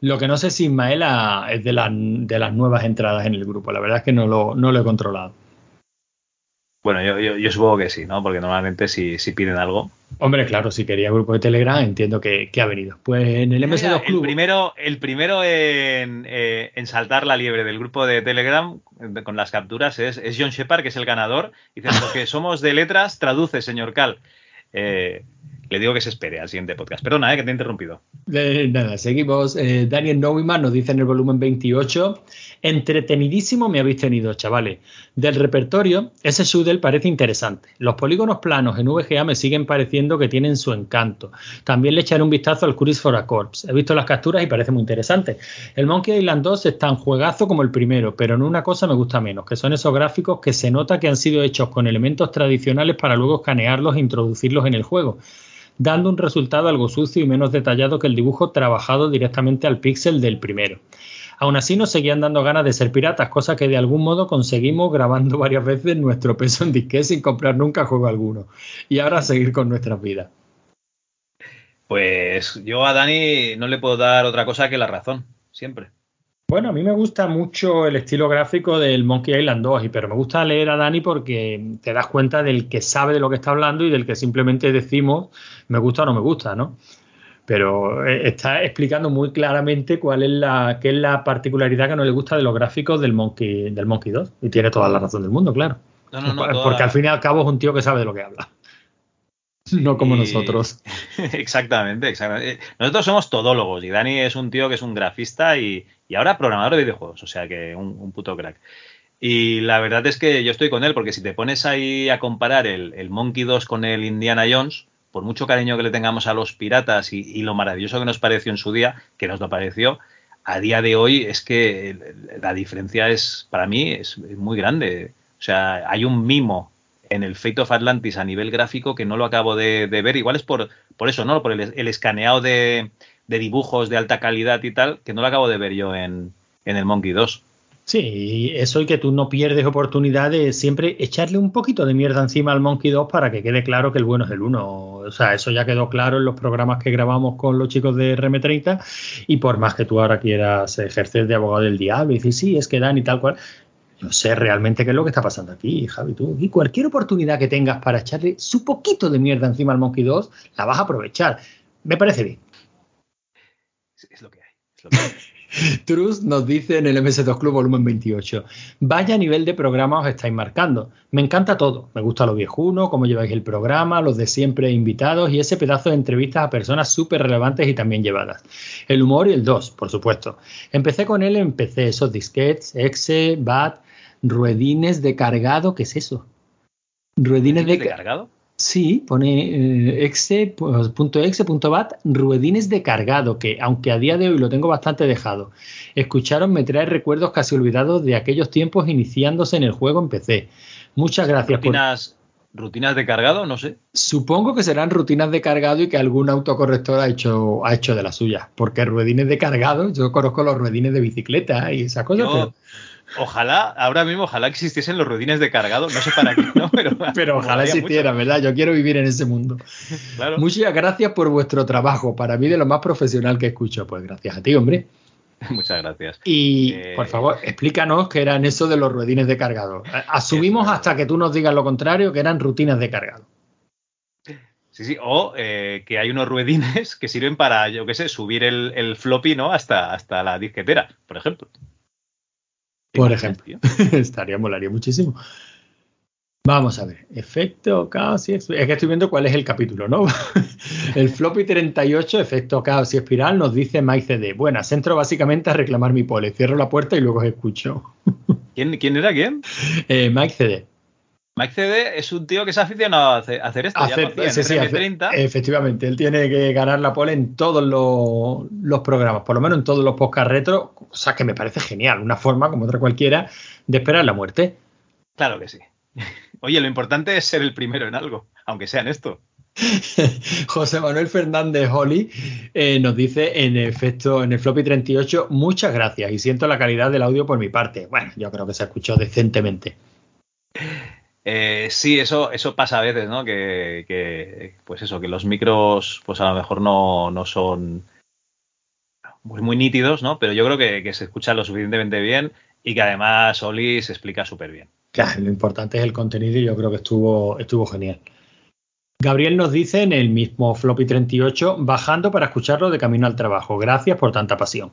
Lo que no sé si Ismael ah, es de, las de las nuevas entradas en el grupo. La verdad es que no lo, no lo he controlado. Bueno, yo, yo, yo supongo que sí, ¿no? Porque normalmente si, si piden algo. Hombre, claro, si quería grupo de Telegram, entiendo que, que ha venido. Pues en el MS2 Mira, el Club. primero, el primero en, eh, en saltar la liebre del grupo de Telegram eh, con las capturas es, es John Shepard, que es el ganador. Dice, porque somos de letras, traduce, señor Cal. Eh, le digo que se espere al siguiente podcast. Perdona, eh, que te he interrumpido. Eh, nada, seguimos. Daniel Neumann nos dice en el volumen 28. Entretenidísimo me habéis tenido, chavales. Del repertorio, ese Shudel parece interesante. Los polígonos planos en VGA me siguen pareciendo que tienen su encanto. También le echaré un vistazo al Curious for a Corpse. He visto las capturas y parece muy interesante. El Monkey Island 2 es tan juegazo como el primero, pero en una cosa me gusta menos, que son esos gráficos que se nota que han sido hechos con elementos tradicionales para luego escanearlos e introducirlos en el juego dando un resultado algo sucio y menos detallado que el dibujo trabajado directamente al píxel del primero. Aún así nos seguían dando ganas de ser piratas, cosa que de algún modo conseguimos grabando varias veces nuestro peso en disquete sin comprar nunca juego alguno. Y ahora seguir con nuestras vidas. Pues yo a Dani no le puedo dar otra cosa que la razón, siempre. Bueno, a mí me gusta mucho el estilo gráfico del Monkey Island 2, y- pero me gusta leer a Dani porque te das cuenta del que sabe de lo que está hablando y del que simplemente decimos me gusta o no me gusta, ¿no? Pero eh, está explicando muy claramente cuál es la, qué es la particularidad que no le gusta de los gráficos del Monkey, del Monkey 2. Y tiene toda la razón del mundo, claro. No, no, no. Porque toda- al fin y al cabo es un tío que sabe de lo que habla. no como y- nosotros. exactamente, exactamente. Eh, Nosotros somos todólogos y Dani es un tío que es un grafista y, y ahora programador de videojuegos, o sea que un, un puto crack. Y la verdad es que yo estoy con él porque si te pones ahí a comparar el, el Monkey 2 con el Indiana Jones, por mucho cariño que le tengamos a los piratas y, lo maravilloso que nos pareció en su día, que nos lo pareció, a día de hoy es que la diferencia es, para mí, es muy grande. O sea, hay un mimo en el Fate of Atlantis a nivel gráfico que no lo acabo de, de ver. Igual es por, por eso, ¿no? Por el, el escaneado de, de dibujos de alta calidad y tal, que no lo acabo de ver yo en, en el Monkey 2. Sí, eso y que tú no pierdes oportunidad de siempre echarle un poquito de mierda encima al Monkey 2 para que quede claro que el bueno es el 1. O sea, eso ya quedó claro en los programas que grabamos con los chicos de RM30 y por más que tú ahora quieras ejercer de abogado del diablo y decir, sí, es que dan y tal cual, no sé realmente qué es lo que está pasando aquí, Javi, tú. Y cualquier oportunidad que tengas para echarle su poquito de mierda encima al Monkey 2, la vas a aprovechar. Me parece bien. Es lo que hay. es lo que hay. Trus nos dice en el MS2 Club volumen 28, vaya nivel de programa os estáis marcando. Me encanta todo, me gusta lo viejuno, cómo lleváis el programa, los de siempre invitados y ese pedazo de entrevistas a personas súper relevantes y también llevadas. El humor y el 2, por supuesto. Empecé con él en PC, esos disquets, exe, bat, ruedines de cargado, ¿qué es eso? Ruedines de, ¿De cargado? Sí, pone eh, exe, pues, punto exe, punto bat, ruedines de cargado, que aunque a día de hoy lo tengo bastante dejado. Escucharon me trae recuerdos casi olvidados de aquellos tiempos iniciándose en el juego en PC. Muchas gracias por... Rutinas, rutinas de cargado, no sé. Supongo que serán rutinas de cargado y que algún autocorrector ha hecho, ha hecho de las suyas. Porque ruedines de cargado, yo conozco los ruedines de bicicleta y esas cosas, Yo- pero, Ojalá, ahora mismo, ojalá existiesen los ruedines de cargado, no sé para qué, ¿no? Pero, pero ojalá existiera, ¿verdad? Yo quiero vivir en ese mundo. claro. Muchas gracias por vuestro trabajo. Para mí de lo más profesional que escucho. Pues gracias a ti, hombre. Muchas gracias. Y Eh, por favor, explícanos qué eran eso de los ruedines de cargado. Asumimos hasta que tú nos digas lo contrario, que eran rutinas de cargado. Sí, sí. O eh, que hay unos ruedines que sirven para, yo qué sé, subir el, el floppy, ¿no? Hasta, hasta la disquetera, por ejemplo. ¿Te Por ejemplo. Estaría, molaría muchísimo. Vamos a ver. Efecto caos y espiral. Es que estoy viendo cuál es el capítulo, ¿no? el floppy 38, efecto caos y espiral, nos dice MyCD. Buenas, entro básicamente a reclamar mi pole. Cierro la puerta y luego os escucho. ¿Quién, ¿Quién era quién? Eh, MyCD. Mike CD es un tío que se ha aficionado a hacer, a hacer esto. ya sí, sí, hace- RM30. efectivamente, él tiene que ganar la pole en todos los, los programas, por lo menos en todos los podcast retro, o sea que me parece genial, una forma como otra cualquiera de esperar la muerte. Claro que sí. Oye, lo importante es ser el primero en algo, aunque sea en esto. José Manuel Fernández Holly eh, nos dice en efecto en el floppy 38 muchas gracias y siento la calidad del audio por mi parte. Bueno, yo creo que se escuchó decentemente. Eh, sí, eso, eso pasa a veces, ¿no? Que, que, pues eso, que los micros, pues a lo mejor no, no son muy, muy nítidos, ¿no? Pero yo creo que, que se escucha lo suficientemente bien y que además Oli se explica súper bien. Claro, lo importante es el contenido y yo creo que estuvo, estuvo genial. Gabriel nos dice en el mismo floppy 38, bajando para escucharlo de camino al trabajo. Gracias por tanta pasión.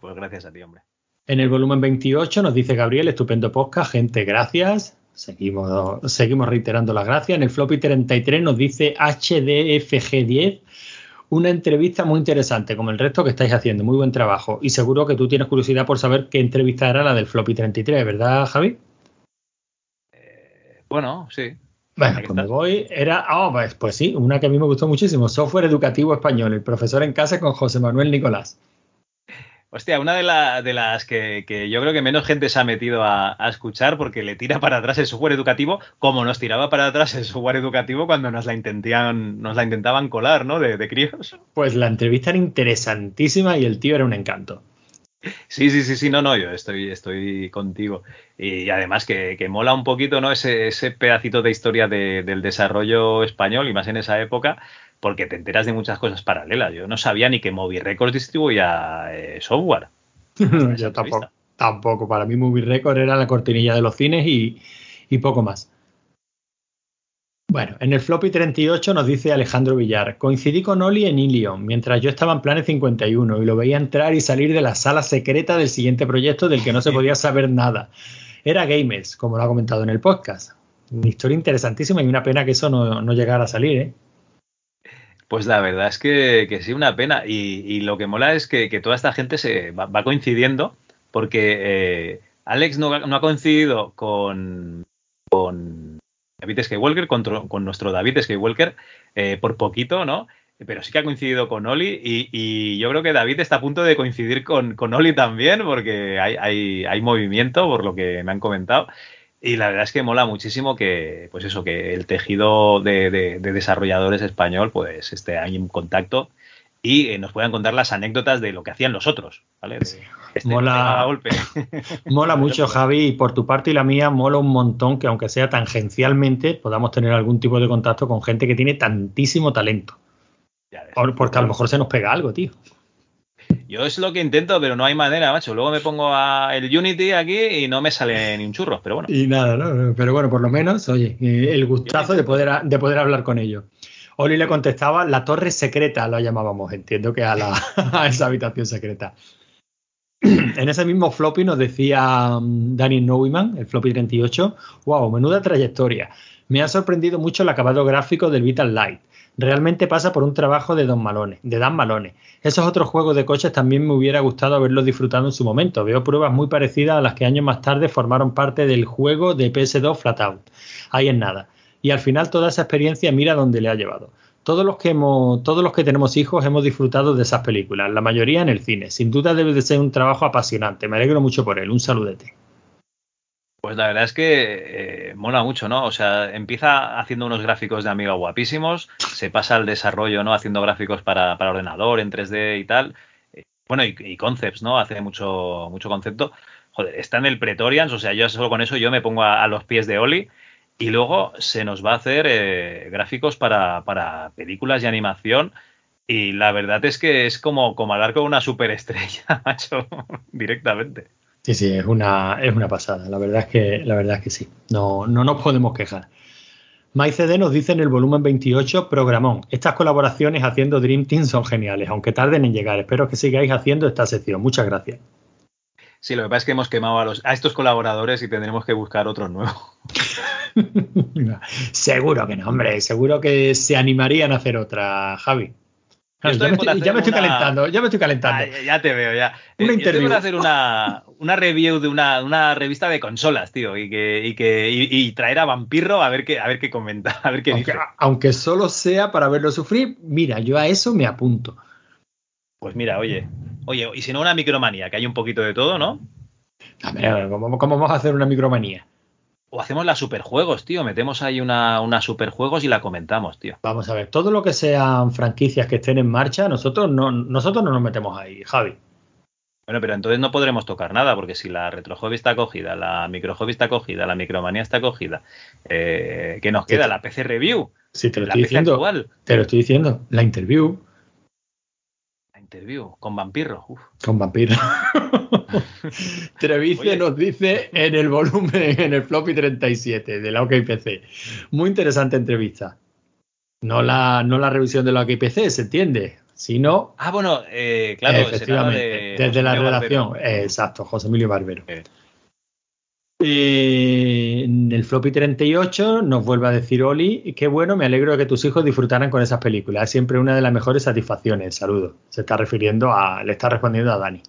Pues gracias a ti, hombre. En el volumen 28 nos dice Gabriel, estupendo podcast, gente, gracias. Seguimos, seguimos reiterando las gracias. En el floppy 33 nos dice HDFG10, una entrevista muy interesante, como el resto que estáis haciendo. Muy buen trabajo. Y seguro que tú tienes curiosidad por saber qué entrevista era la del floppy 33, ¿verdad, Javi? Bueno, sí. Bueno, pues me voy. Era, ah, pues, pues sí, una que a mí me gustó muchísimo. Software educativo español, el profesor en casa con José Manuel Nicolás. Hostia, una de, la- de las que, que yo creo que menos gente se ha metido a, a escuchar porque le tira para atrás el software educativo, como nos tiraba para atrás el software educativo cuando nos la intentían, nos la intentaban colar, ¿no? De, de críos. Pues la entrevista era interesantísima y el tío era un encanto. Sí, sí, sí, sí, no, no, yo estoy, estoy contigo. Y además que, que mola un poquito, ¿no? Ese, ese pedacito de historia de- del desarrollo español y más en esa época, porque te enteras de muchas cosas paralelas. Yo no sabía ni que Moby Records distribuía eh, software. Yo tampoco, tampoco. Para mí, Movie Record era la cortinilla de los cines y, y poco más. Bueno, en el floppy 38 nos dice Alejandro Villar, coincidí con Oli en Ilion mientras yo estaba en Planet 51 y lo veía entrar y salir de la sala secreta del siguiente proyecto del que no se podía saber nada. Era Gamers, como lo ha comentado en el podcast. Una historia interesantísima y una pena que eso no, no llegara a salir, ¿eh? Pues la verdad es que, sí, una pena. Y, lo que mola es que, toda esta gente se va, coincidiendo, porque eh, Alex no, ha coincidido con, David Skywalker, con, con nuestro David Skywalker, eh, por poquito, ¿no? Pero sí que ha coincidido con Oli y, yo creo que David está a punto de coincidir con, Oli también, porque hay, hay movimiento, por lo que me han comentado. Y la verdad es que mola muchísimo que, pues eso, que el tejido de, de- de desarrolladores español, pues esté ahí en contacto y eh, nos puedan contar las anécdotas de lo que hacían los otros, ¿vale? De- este Mola. golpe. Mola mucho, Javi, y por tu parte y la mía, mola un montón que aunque sea tangencialmente, podamos tener algún tipo de contacto con gente que tiene tantísimo talento. Ya ves. O- Porque a lo mejor se nos pega algo, tío. Yo es lo que intento, pero no hay manera, macho. Luego me pongo a el Unity aquí y no me sale ni un churro, pero bueno. Y nada, ¿no? Pero bueno, por lo menos, oye, eh, el gustazo de poder, de poder hablar con ellos. Oli le contestaba, la torre secreta la llamábamos, entiendo que a, la, a esa habitación secreta. en ese mismo floppy nos decía um, Daniel Neumann, el floppy 38, wow, menuda trayectoria. Me ha sorprendido mucho el acabado gráfico del Vital Light. Realmente pasa por un trabajo de Don Malone, de Dan Malone. Esos otros juegos de coches también me hubiera gustado haberlos disfrutado en su momento. Veo pruebas muy parecidas a las que años más tarde formaron parte del juego de PS2 Flatout. Ahí es nada. Y al final toda esa experiencia mira dónde le ha llevado. Todos los, que hemos, todos los que tenemos hijos hemos disfrutado de esas películas, la mayoría en el cine. Sin duda debe de ser un trabajo apasionante. Me alegro mucho por él. Un saludete. Pues la verdad es que eh, mola mucho, ¿no? O sea, empieza haciendo unos gráficos de amiga guapísimos, se pasa al desarrollo, ¿no? Haciendo gráficos para, para ordenador en 3D y tal. Eh, bueno, y, concepts, ¿no? Hace mucho, mucho concepto. Joder, está en el Pretorians, o sea, yo solo con eso yo me pongo a, a los pies de Oli. Y luego se nos va a hacer eh, gráficos para, para, películas y animación. Y la verdad es que es como, como hablar con una superestrella, macho, directamente. Sí, sí, es una, es una pasada. La verdad es que, la verdad es que sí. No, no nos podemos quejar. MyCD nos dice en el volumen 28, programón. Estas colaboraciones haciendo Dream Team son geniales, aunque tarden en llegar. Espero que sigáis haciendo esta sección. Muchas gracias. Sí, lo que pasa es que hemos quemado a, los, a estos colaboradores y tendremos que buscar otros nuevos. seguro que no, hombre. Seguro que se animarían a hacer otra, Javi. Ya me, estoy, ya me, estoy, una... calentando, ya me estoy calentando. Ah, ya te veo, ya. Una eh. Yo hacer una, una, review de una, una, revista de consolas, tío, y que, y que y, y traer a Vampirro a ver qué, a ver qué comenta, a ver qué aunque, dice. Aunque solo sea para verlo sufrir, mira, yo a eso me apunto. Pues mira, oye, oye, y si no una micromanía, que hay un poquito de todo, ¿no? A ver, ¿cómo, cómo vamos a hacer una micromanía? O hacemos las superjuegos, tío. Metemos ahí una, una superjuegos y la comentamos, tío. Vamos a ver, todo lo que sean franquicias que estén en marcha, nosotros no, nosotros no nos metemos ahí, Javi. Bueno, pero entonces no podremos tocar nada, porque si la retro hobby está cogida, la micro hobby está cogida, la micromanía está cogida, eh, ¿qué nos queda? La PC Review. Sí, te lo la estoy PC diciendo. actual. Te lo estoy diciendo. La interview La interview con Vampirro. Uf. con vampiro. Trevice nos dice en el volumen, en el floppy 37 de la OKPC. Muy interesante entrevista. No la, no la revisión de la OKPC, se entiende, sino Ah, bueno, eh, claro, efectivamente, de desde la redacción. Barbero. Exacto, José Emilio Barbero. Eh. Eh, en el floppy 38 nos vuelve a decir Oli, qué bueno, me alegro de que tus hijos disfrutaran con esas películas. Es siempre una de las mejores satisfacciones. Saludos. Se está refiriendo a, le está respondiendo a Dani.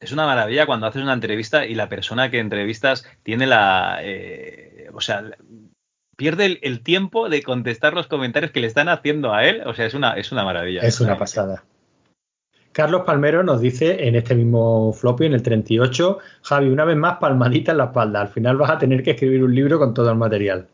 Es una maravilla cuando haces una entrevista y la persona que entrevistas tiene la. eh, o sea, pierde el, el tiempo de contestar los comentarios que le están haciendo a él. O sea, es una, es una maravilla. Es una pasada. Carlos Palmero nos dice en este mismo floppy, en el 38, Javi, una vez más palmadita en la espalda. Al final vas a tener que escribir un libro con todo el material.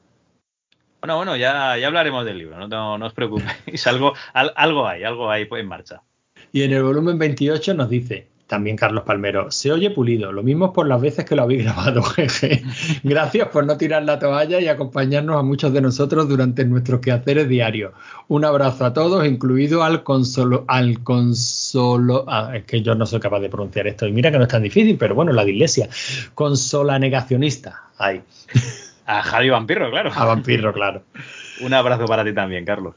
Bueno, bueno, ya, ya hablaremos del libro, no, no, no os preocupéis. Algo, al, algo hay, algo hay en marcha. Y en el volumen 28 nos dice, también Carlos Palmero, se oye pulido, lo mismo por las veces que lo habéis grabado, jeje. Gracias por no tirar la toalla y acompañarnos a muchos de nosotros durante nuestros quehaceres diarios. Un abrazo a todos, incluido al consolo, al consolo, ah, es que yo no soy capaz de pronunciar esto, y mira que no es tan difícil, pero bueno, la iglesia, consola negacionista, ahí, A Javi Vampirro, claro. a vampiro, claro. Un abrazo para ti también, Carlos.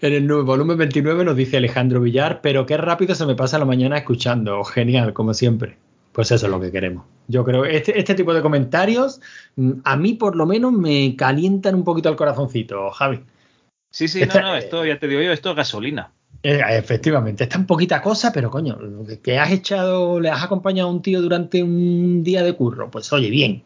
En el volumen 29 nos dice Alejandro Villar, pero qué rápido se me pasa la mañana escuchando. Genial, como siempre. Pues eso es lo que queremos. Yo creo que este, este tipo de comentarios, mm, a mí por lo menos me calientan un poquito el corazoncito, Javi. Sí, sí, Esta- no, no, esto ya te digo yo, esto es gasolina. Eh, efectivamente, es tan poquita cosa, pero coño, que has echado, le has acompañado a un tío durante un día de curro, pues oye, bien.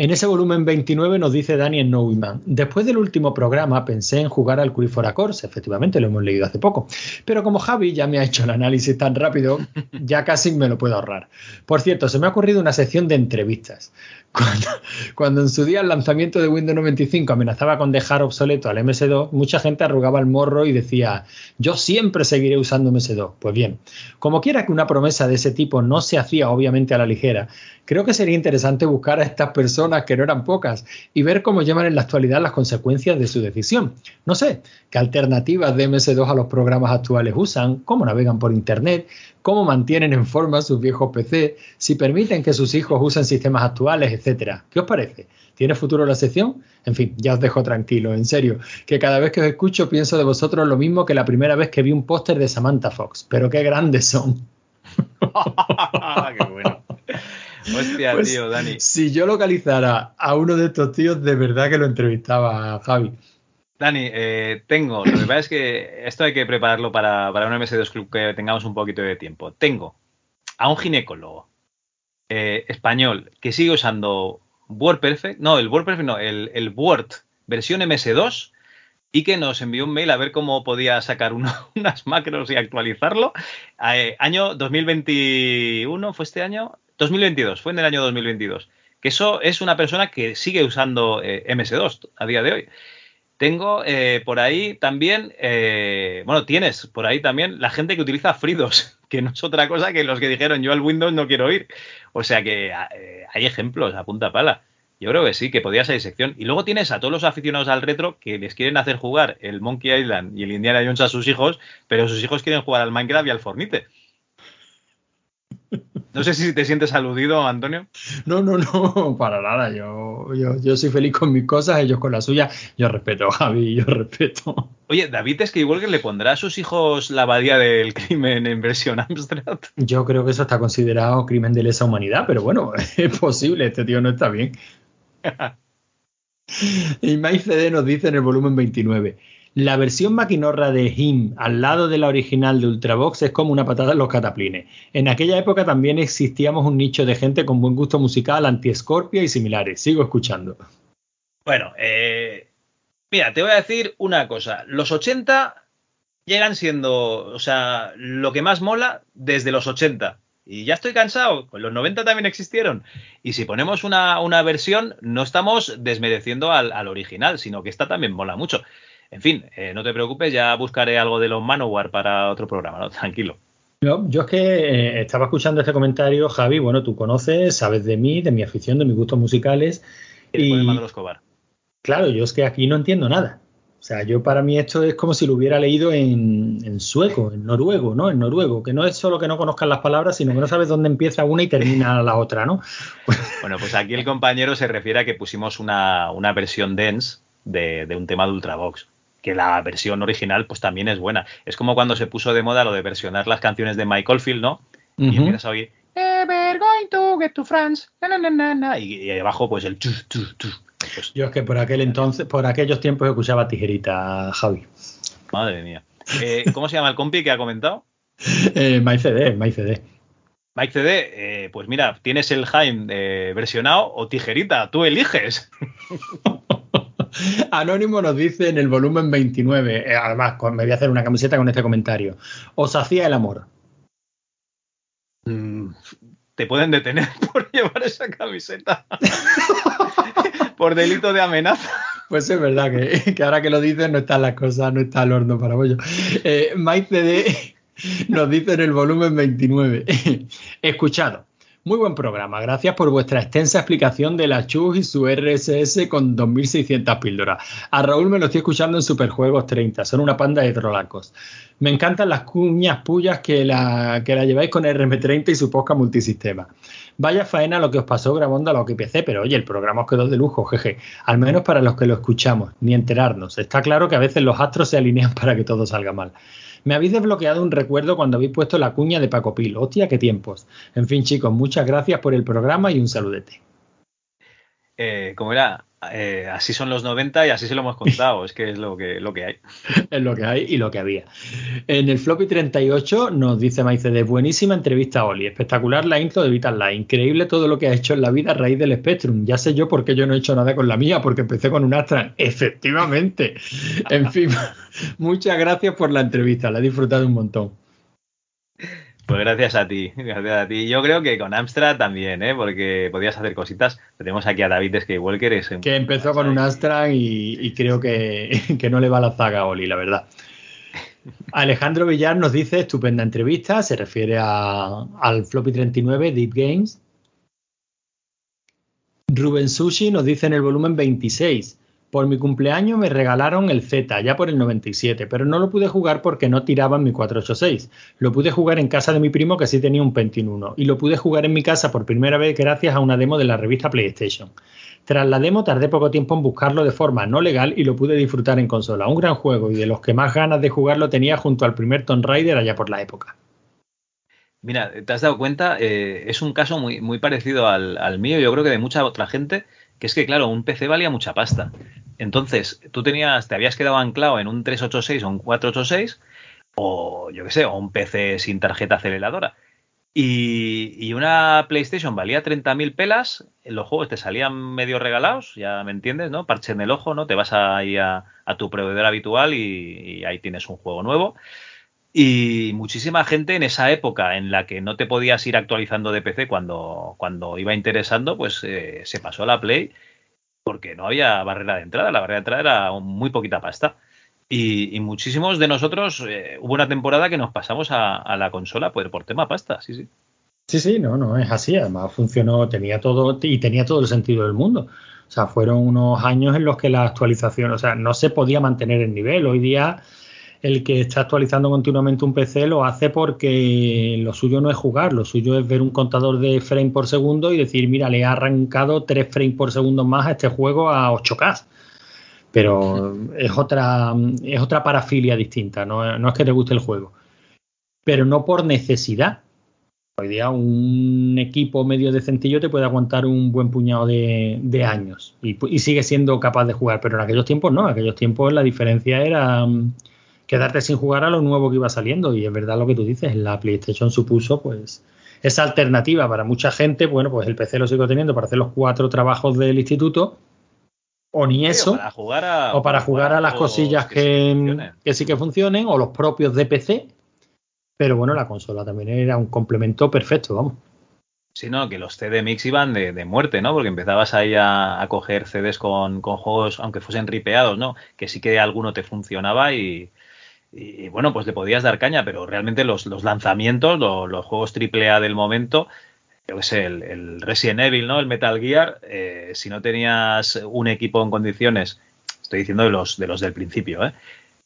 En ese volumen 29 nos dice Daniel Neumann, después del último programa pensé en jugar al Curifora Course, efectivamente lo hemos leído hace poco, pero como Javi ya me ha hecho el análisis tan rápido, ya casi me lo puedo ahorrar. Por cierto, se me ha ocurrido una sección de entrevistas. Cuando, en su día el lanzamiento de Windows 95 amenazaba con dejar obsoleto al MS2, mucha gente arrugaba el morro y decía, yo siempre seguiré usando MS2. Pues bien, como quiera que una promesa de ese tipo no se hacía obviamente a la ligera, creo que sería interesante buscar a estas personas, que no eran pocas, y ver cómo llevan en la actualidad las consecuencias de su decisión. No sé, qué alternativas de MS2 a los programas actuales usan, cómo navegan por Internet, cómo mantienen en forma sus viejos PC, si permiten que sus hijos usen sistemas actuales, etcétera. ¿Qué os parece? ¿Tiene futuro la sección? En fin, ya os dejo tranquilo, en serio, que cada vez que os escucho pienso de vosotros lo mismo que la primera vez que vi un póster de Samantha Fox, pero qué grandes son. Qué bueno. Hostia, Pues, tío, Dani. Si yo localizara a uno de estos tíos, de verdad que lo entrevistaba, Javi. Dani, eh, tengo, lo que pasa es que esto hay que prepararlo para, para un MS2 Club que tengamos un poquito de tiempo. Tengo a un ginecólogo eh, español que sigue usando WordPerfect, no, el WordPerfect no, el, Word versión MS2 y que nos envió un mail a ver cómo podía sacar unas macros y actualizarlo. Eh, año 2021, ¿fue este año? 2022, fue en el año 2022. Que eso es una persona que sigue usando eh, MS2 a día de hoy. Tengo eh, por ahí también, eh, bueno, tienes por ahí también la gente que utiliza Fridos, que no es otra cosa que los que dijeron yo al Windows no quiero ir. O sea que eh, hay ejemplos a punta pala. Yo creo que sí, que podía ser sección. Y luego tienes a todos los aficionados al retro que les quieren hacer jugar el Monkey Island y el Indiana Jones a sus hijos, pero sus hijos quieren jugar al Minecraft y al Fornite. No sé si te sientes aludido, Antonio. No, no, no, para nada. Yo, yo, yo soy feliz con mis cosas, ellos con las suyas. Yo respeto, Javi, yo respeto. Oye, David es que igual que le pondrá a sus hijos la abadía del crimen en versión Amstrad. Yo creo que eso está considerado crimen de lesa humanidad, pero bueno, es posible, este tío no está bien. Y Mike CD nos dice en el volumen 29. La versión maquinorra de Him al lado de la original de Ultravox es como una patada en los cataplines. En aquella época también existíamos un nicho de gente con buen gusto musical, anti-Scorpia y similares. Sigo escuchando. Bueno, eh, mira, te voy a decir una cosa. Los 80 llegan siendo, o sea, lo que más mola desde los 80. Y ya estoy cansado, con los 90 también existieron. Y si ponemos una, una versión, no estamos desmereciendo al, al original, sino que esta también mola mucho. En fin, eh, no te preocupes, ya buscaré algo de los Manowar para otro programa, ¿no? Tranquilo. Yo, yo es que eh, estaba escuchando este comentario, Javi. Bueno, tú conoces, sabes de mí, de mi afición, de mis gustos musicales. Y... Y Manolo Escobar. claro, yo es que aquí no entiendo nada. O sea, yo para mí esto es como si lo hubiera leído en, en sueco, en noruego, ¿no? En noruego, que no es solo que no conozcas las palabras, sino que no sabes dónde empieza una y termina la otra, ¿no? Bueno, pues aquí el compañero se refiere a que pusimos una, una versión dense de, de un tema de Ultravox. Que la versión original, pues también es buena. Es como cuando se puso de moda lo de versionar las canciones de Michael Field, ¿no? Y empiezas a oír Ever going to get to France. Na, na, na, na, na", y, y abajo, pues el chu, chu, chu. Pues, Yo es que por aquel entonces, por aquellos tiempos escuchaba tijerita, Javi. madre mía. Eh, ¿Cómo se llama el compi que ha comentado? Eh, MyCD, MyCD. Mike CD, eh, pues mira, tienes el Jaime eh, versionado o tijerita, tú eliges. Anónimo nos dice en el volumen 29, eh, además con- me voy a hacer una camiseta con este comentario. Os hacía el amor. Mm, Te pueden detener por llevar esa camiseta. por delito de amenaza. Pues es verdad que, que ahora que lo dices no están las cosas, no está el horno para bollo. Eh, Mike CD nos dice en el volumen 29. Escuchado. Muy buen programa. Gracias por vuestra extensa explicación de la Chus y su RSS con 2600 píldoras. A Raúl me lo estoy escuchando en Superjuegos 30. Son una panda de trolacos. Me encantan las cuñas pullas que la, que la lleváis con RM30 y su posca multisistema. Vaya faena lo que os pasó grabando a lo que PC, pero oye, el programa os quedó de lujo, jeje. Al menos para los que lo escuchamos, ni enterarnos. Está claro que a veces los astros se alinean para que todo salga mal. Me habéis desbloqueado un recuerdo cuando habéis puesto la cuña de Paco Pil. Hostia, qué tiempos. En fin, chicos, muchas gracias por el programa y un saludete. Eh, era, Eh, así son los 90 y así se lo hemos contado. es que es lo que, lo que hay. es lo que hay y lo que había. En el floppy 38 nos dice de buenísima entrevista a Oli, espectacular la intro de Vital Light, increíble todo lo que ha hecho en la vida a raíz del Spectrum. Ya sé yo por qué yo no he hecho nada con la mía, porque empecé con un Astra. Efectivamente. En fin, muchas gracias por la entrevista, la he disfrutado un montón. Pues gracias a ti, gracias a ti. Yo creo que con Amstrad también, ¿eh? porque podías hacer cositas. Tenemos aquí a David Skywalker. Es Que empezó con un Astra y, y creo que, que no le va la zaga a Oli, la verdad. Alejandro Villar nos dice estupenda entrevista, se refiere a- al Floppy 39 Deep Games. Rubén Sushi nos dice en el volumen 26, por mi cumpleaños me regalaron el Z, ya por el 97, pero no lo pude jugar porque no tiraba en mi 486. Lo pude jugar en casa de mi primo que sí tenía un Pentium 1 y lo pude jugar en mi casa por primera vez gracias a una demo de la revista PlayStation. Tras la demo tardé poco tiempo en buscarlo de forma no legal y lo pude disfrutar en consola. Un gran juego y de los que más ganas de jugarlo tenía junto al primer Tomb Raider allá por la época. Mira, te has dado cuenta, eh, es un caso muy, muy parecido al, al mío, yo creo que de mucha otra gente, que es que, claro, un PC valía mucha pasta. Entonces, tú tenías, te habías quedado anclado en un 386 o un 486, o yo qué sé, o un PC sin tarjeta aceleradora. Y, una PlayStation valía 30.000 pelas, los juegos te salían medio regalados, ya me entiendes, ¿no? Parche en el ojo, ¿no? Te vas ahí a, tu proveedor habitual y, y ahí tienes un juego nuevo. Y muchísima gente en esa época en la que no te podías ir actualizando de PC cuando, cuando iba interesando, pues eh, se pasó a la Play porque no había barrera de entrada. La barrera de entrada era muy poquita pasta. Y, muchísimos de nosotros, eh, hubo una temporada que nos pasamos a, la consola pues, por tema pasta, sí, sí. Sí, sí, no, no es así. Además funcionó, tenía todo y tenía todo el sentido del mundo. O sea, fueron unos años en los que la actualización, o sea, no se podía mantener el nivel. Hoy día el que está actualizando continuamente un PC lo hace porque lo suyo no es jugar, lo suyo es ver un contador de frame por segundo y decir, mira, le he arrancado 3 frames por segundo más a este juego a 8K. Pero es otra, es otra parafilia distinta, no, es que te guste el juego. Pero no por necesidad. Hoy día un equipo medio decentillo te puede aguantar un buen puñado de, años y, y sigue siendo capaz de jugar, pero en aquellos tiempos no, en aquellos tiempos la diferencia era quedarte sin jugar a lo nuevo que iba saliendo y es verdad lo que tú dices, la PlayStation supuso pues esa alternativa para mucha gente, bueno pues el PC lo sigo teniendo para hacer los cuatro trabajos del instituto o ni eso O para jugar a, o para jugar a las cosillas que, funcionen. que sí que funcionen o los propios de PC. Pero bueno, la consola también era un complemento perfecto, vamos. Sí, no, que los CD Mix iban de, de muerte, ¿no? Porque empezabas ahí a, a coger CDs con, con juegos, aunque fuesen ripeados, ¿no? Que sí que alguno te funcionaba y, y, bueno, pues le podías dar caña, pero realmente los, los lanzamientos, lo- los juegos AAA del momento, yo qué sé, el, el Resident Evil, ¿no? El Metal Gear, eh, si no tenías un equipo en condiciones, estoy diciendo de los, de los del principio, ¿eh?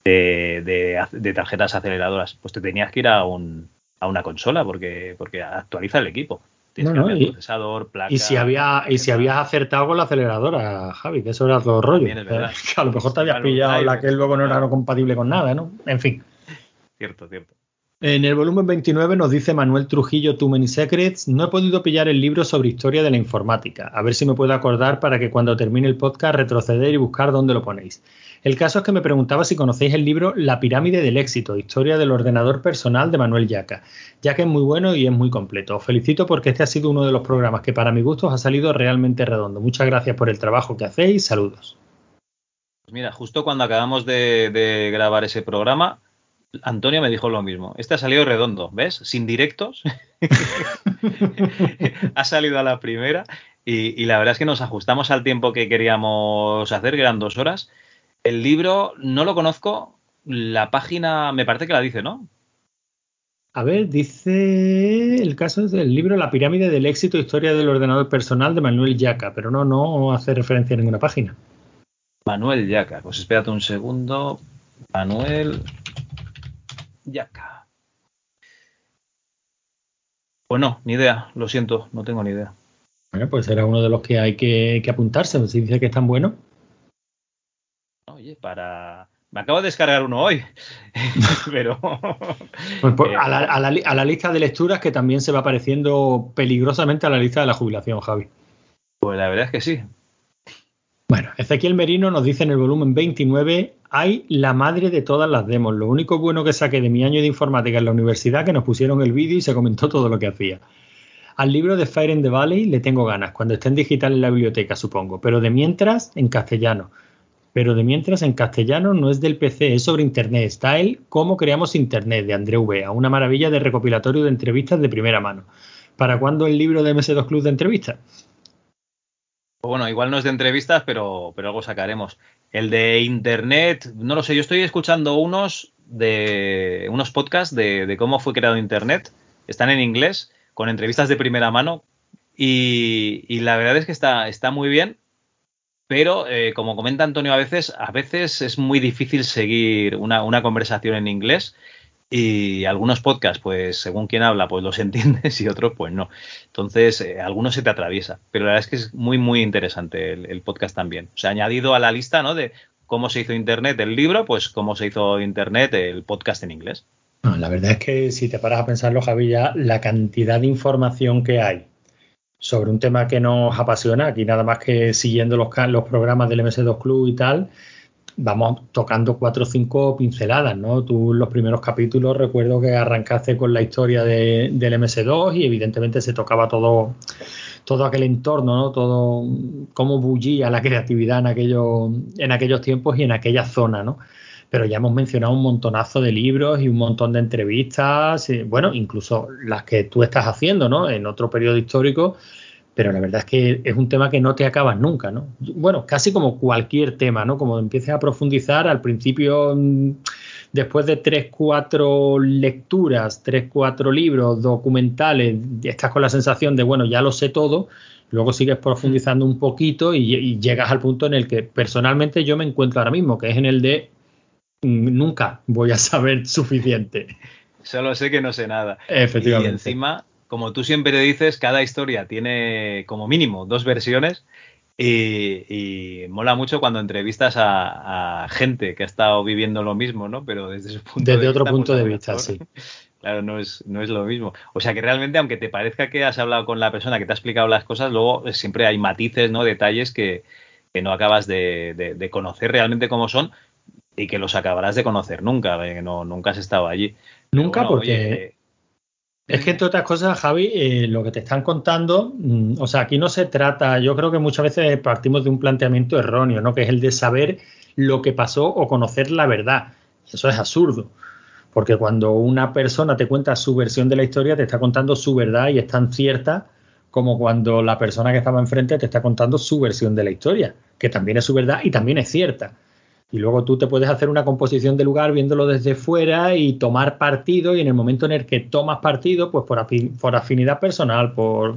De, de, de tarjetas aceleradoras, pues te tenías que ir a, un, a una consola porque, porque actualiza el equipo. Tienes No, que no, cambiar y- procesador, placa. Y si había y si habías acertado con la aceleradora, Javi, que eso era todo rollo. También es verdad. Que a lo mejor te habías pillado la que luego no era compatible con nada, ¿no? En fin. Cierto, cierto. En el volumen 29 nos dice Manuel Trujillo Too Many Secrets, no he podido pillar el libro sobre historia de la informática, a ver si me puedo acordar para que cuando termine el podcast retroceder y buscar dónde lo ponéis. El caso es que me preguntaba si conocéis el libro La pirámide del éxito, historia del ordenador personal de Manuel Yaca, ya que es muy bueno y es muy completo. Os felicito porque este ha sido uno de los programas que para mi gusto os ha salido realmente redondo. Muchas gracias por el trabajo que hacéis, saludos. Pues mira, justo cuando acabamos de, grabar ese programa, Antonio me dijo lo mismo. Este ha salido redondo, ¿ves? Sin directos. ha salido a la primera. Y, y la verdad es que nos ajustamos al tiempo que queríamos hacer, que eran dos horas. El libro no lo conozco. La página me parece que la dice, ¿no? A ver, dice el caso del libro La pirámide del éxito, historia del ordenador personal de Manuel Yaca, pero no, no hace referencia a ninguna página. Manuel Yaca. Pues espérate un segundo. Manuel Yaca. Pues no, ni idea. Lo siento, no tengo ni idea. Bueno, pues era uno de los que hay que, que apuntarse, si dice que es tan bueno. Oye, para. Me acabo de descargar uno hoy. Pero. Pues, pues, Eh, a, la, a la li- a la lista de lecturas que también se va apareciendo peligrosamente a la lista de la jubilación, Javi. Pues la verdad es que sí. Bueno, Ezequiel Merino nos dice en el volumen 29, hay la madre de todas las demos. Lo único bueno que saqué de mi año de informática en la universidad que nos pusieron el vídeo y se comentó todo lo que hacía. Al libro de Fire in the Valley le tengo ganas, cuando esté en digital en la biblioteca, supongo, pero de mientras en castellano. Pero de mientras en castellano no es del PC, es sobre Internet. Está el Cómo creamos Internet de Andreu Bea, una maravilla de recopilatorio de entrevistas de primera mano. ¿Para cuándo el libro de MS2 Club de entrevistas? Bueno, igual no es de entrevistas, pero, pero algo sacaremos. El de internet, no lo sé, yo estoy escuchando unos de unos podcasts de, de cómo fue creado internet. Están en inglés, con entrevistas de primera mano. Y, y la verdad es que está, está muy bien. Pero, eh, como comenta Antonio a veces, a veces es muy difícil seguir una, conversación en inglés. Y algunos podcasts, pues según quien habla, pues los entiendes y otros, pues no. Entonces, eh, algunos se te atraviesa. Pero la verdad es que es muy, muy interesante el, podcast también. O sea, añadido a la lista, ¿no? De cómo se hizo Internet el libro, pues cómo se hizo Internet el podcast en inglés. La verdad es que si te paras a pensarlo, Javi, ya la cantidad de información que hay sobre un tema que nos apasiona, aquí nada más que siguiendo los, los programas del MS2 Club y tal, vamos tocando cuatro o cinco pinceladas, ¿no? Tú los primeros capítulos recuerdo que arrancaste con la historia de- del MS2 y evidentemente se tocaba todo, todo aquel entorno, ¿no? Todo cómo bullía la creatividad en, aquello, en aquellos tiempos y en aquella zona, ¿no? Pero ya hemos mencionado un montonazo de libros y un montón de entrevistas, bueno, incluso las que tú estás haciendo, ¿no? En otro periodo histórico, pero la verdad es que es un tema que no te acabas nunca, ¿no? Bueno, casi como cualquier tema, ¿no? Como empieces a profundizar, al principio, mm, después de tres, cuatro lecturas, tres, cuatro libros, documentales, estás con la sensación de, bueno, ya lo sé todo, luego sigues profundizando un poquito y, llegas al punto en el que personalmente yo me encuentro ahora mismo, que es en el de nunca voy a saber suficiente. Solo sé que no sé nada. Efectivamente. Y encima, como tú siempre dices, cada historia tiene como mínimo dos versiones y, y mola mucho cuando entrevistas a, a gente que ha estado viviendo lo mismo, ¿no? Pero desde su punto Desde de otro vista, punto de vista, mejor. sí. Claro, no es, no es lo mismo. O sea que realmente, aunque te parezca que has hablado con la persona que te ha explicado las cosas, luego eh, siempre hay matices, ¿no? Detalles que, que no acabas de, de- de conocer realmente cómo son y que los acabarás de conocer nunca, eh, no, nunca has estado allí. Nunca, bueno, porque oye, Es que entre otras cosas, Javi, eh, lo que te están contando, mm, o sea, aquí no se trata, yo creo que muchas veces partimos de un planteamiento erróneo, ¿no? Que es el de saber lo que pasó o conocer la verdad. Eso es absurdo, porque cuando una persona te cuenta su versión de la historia, te está contando su verdad y es tan cierta como cuando la persona que estaba enfrente te está contando su versión de la historia, que también es su verdad y también es cierta. Y luego tú te puedes hacer una composición de lugar viéndolo desde fuera y tomar partido y en el momento en el que tomas partido, pues por, por afinidad personal, por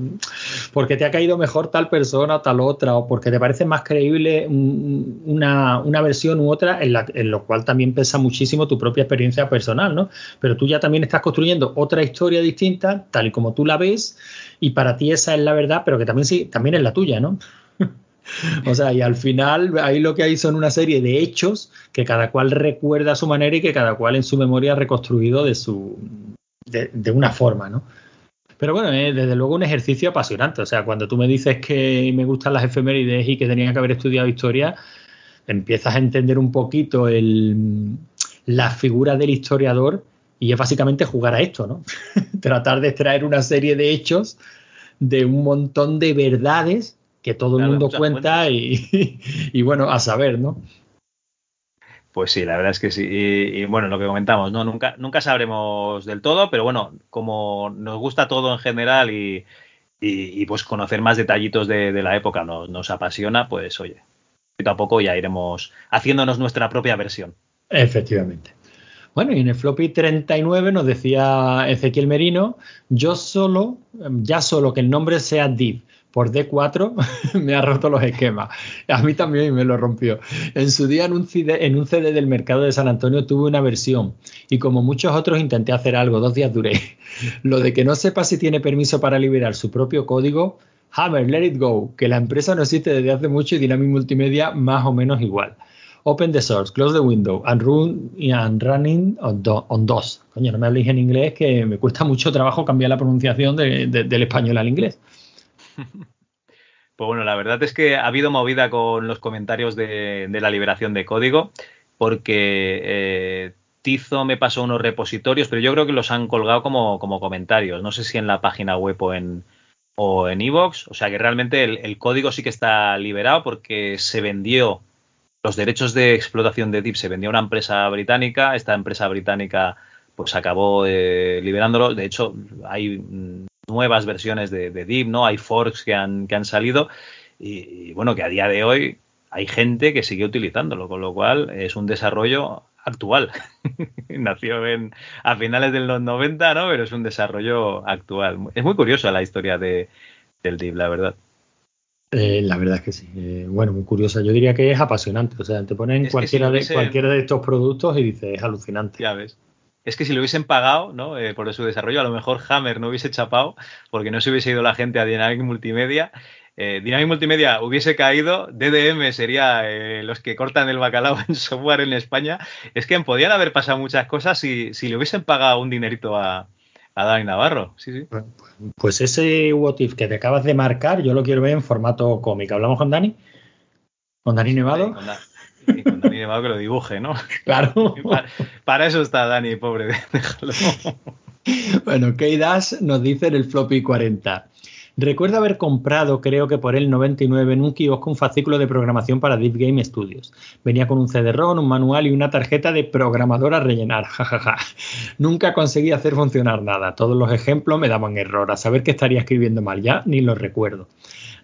porque te ha caído mejor tal persona tal otra, o porque te parece más creíble un- una, una versión u otra, en, la- en lo cual también pesa muchísimo tu propia experiencia personal, ¿no? Pero tú ya también estás construyendo otra historia distinta, tal y como tú la ves, y para ti esa es la verdad, pero que también sí, también es la tuya, ¿no? O sea, y al final ahí lo que hay son una serie de hechos que cada cual recuerda a su manera y que cada cual en su memoria ha reconstruido de su de, una forma, ¿no? Pero bueno, es desde luego un ejercicio apasionante. O sea, cuando tú me dices que me gustan las efemérides y que tenía que haber estudiado historia, empiezas a entender un poquito el, la figura del historiador y es básicamente jugar a esto, ¿no? Tratar de extraer una serie de hechos de un montón de verdades que todo el mundo cuenta y, y bueno, a saber, ¿no? Pues sí, la verdad es que sí. Y, y bueno, lo que comentamos, ¿no? Nunca, nunca sabremos del todo, pero bueno, como nos gusta todo en general y, y- y, pues conocer más detallitos de, de la época nos, nos apasiona, pues oye, poquito a poco ya iremos haciéndonos nuestra propia versión. Efectivamente. Bueno, y en el floppy 39 nos decía Ezequiel Merino, yo solo, ya solo que el nombre sea div por D4 me ha roto los esquemas. A mí también me lo rompió. En su día en un, CD, en un CD del mercado de San Antonio tuve una versión y como muchos otros intenté hacer algo, dos días duré. Lo de que no sepa si tiene permiso para liberar su propio código, Hammer, let it go, que la empresa no existe desde hace mucho y Dynamic Multimedia más o menos igual. Open the source, close the window, and, run, and running on, on DOS. Coño, no me habléis en inglés que me cuesta mucho trabajo cambiar la pronunciación de, de, del español al inglés. Pues bueno, la verdad es que ha habido movida con los comentarios de, la liberación de código, porque eh, Tizo me pasó unos repositorios, pero yo creo que los han colgado como, como comentarios. No sé si en la página web o en o en Evox. O sea que realmente el, el código sí que está liberado porque se vendió los derechos de explotación de DIP se vendió a una empresa británica. Esta empresa británica pues acabó eh, liberándolo. De hecho, hay mm, nuevas versiones de, de, DIP, ¿no? Hay forks que han, que han salido y, y, bueno, que a día de hoy hay gente que sigue utilizándolo, con lo cual es un desarrollo actual. Nació en, a finales de los 90, ¿no? Pero es un desarrollo actual. Es muy curiosa la historia de, del DIP, la verdad. Eh, la verdad es que sí. Eh, bueno, muy curiosa. Yo diría que es apasionante. O sea, te ponen cualquiera, de, cualquiera de estos productos y dices, es alucinante. Ya ves. Es que si lo hubiesen pagado, ¿no? Eh, por su desarrollo, a lo mejor Hammer no hubiese chapado, porque no se hubiese ido la gente a Dynamic Multimedia. eh, Dynamic Multimedia hubiese caído, DDM sería eh, los que cortan el bacalao en software en España, es que podían haber pasado muchas cosas si, si le hubiesen pagado un dinerito a, a Dani Navarro. Sí, sí. Pues ese What If que te acabas de marcar, yo lo quiero ver en formato cómic. ¿Hablamos con Dani? ¿Con Dani Nevado? Con, sí, con Dani Nevado que lo dibuje, ¿no? Claro. Para, para eso está Dani, pobre, déjalo. Bueno, K-Dash nos dice en el floppy 40. Recuerdo haber comprado, creo que por el 99, en un kiosco un fascículo de programación para Deep Game Studios. Venía con un CD-ROM, un manual y una tarjeta de programador a rellenar. jajaja. Nunca conseguí hacer funcionar nada. Todos los ejemplos me daban error. A saber que estaría escribiendo mal ya, ni lo recuerdo.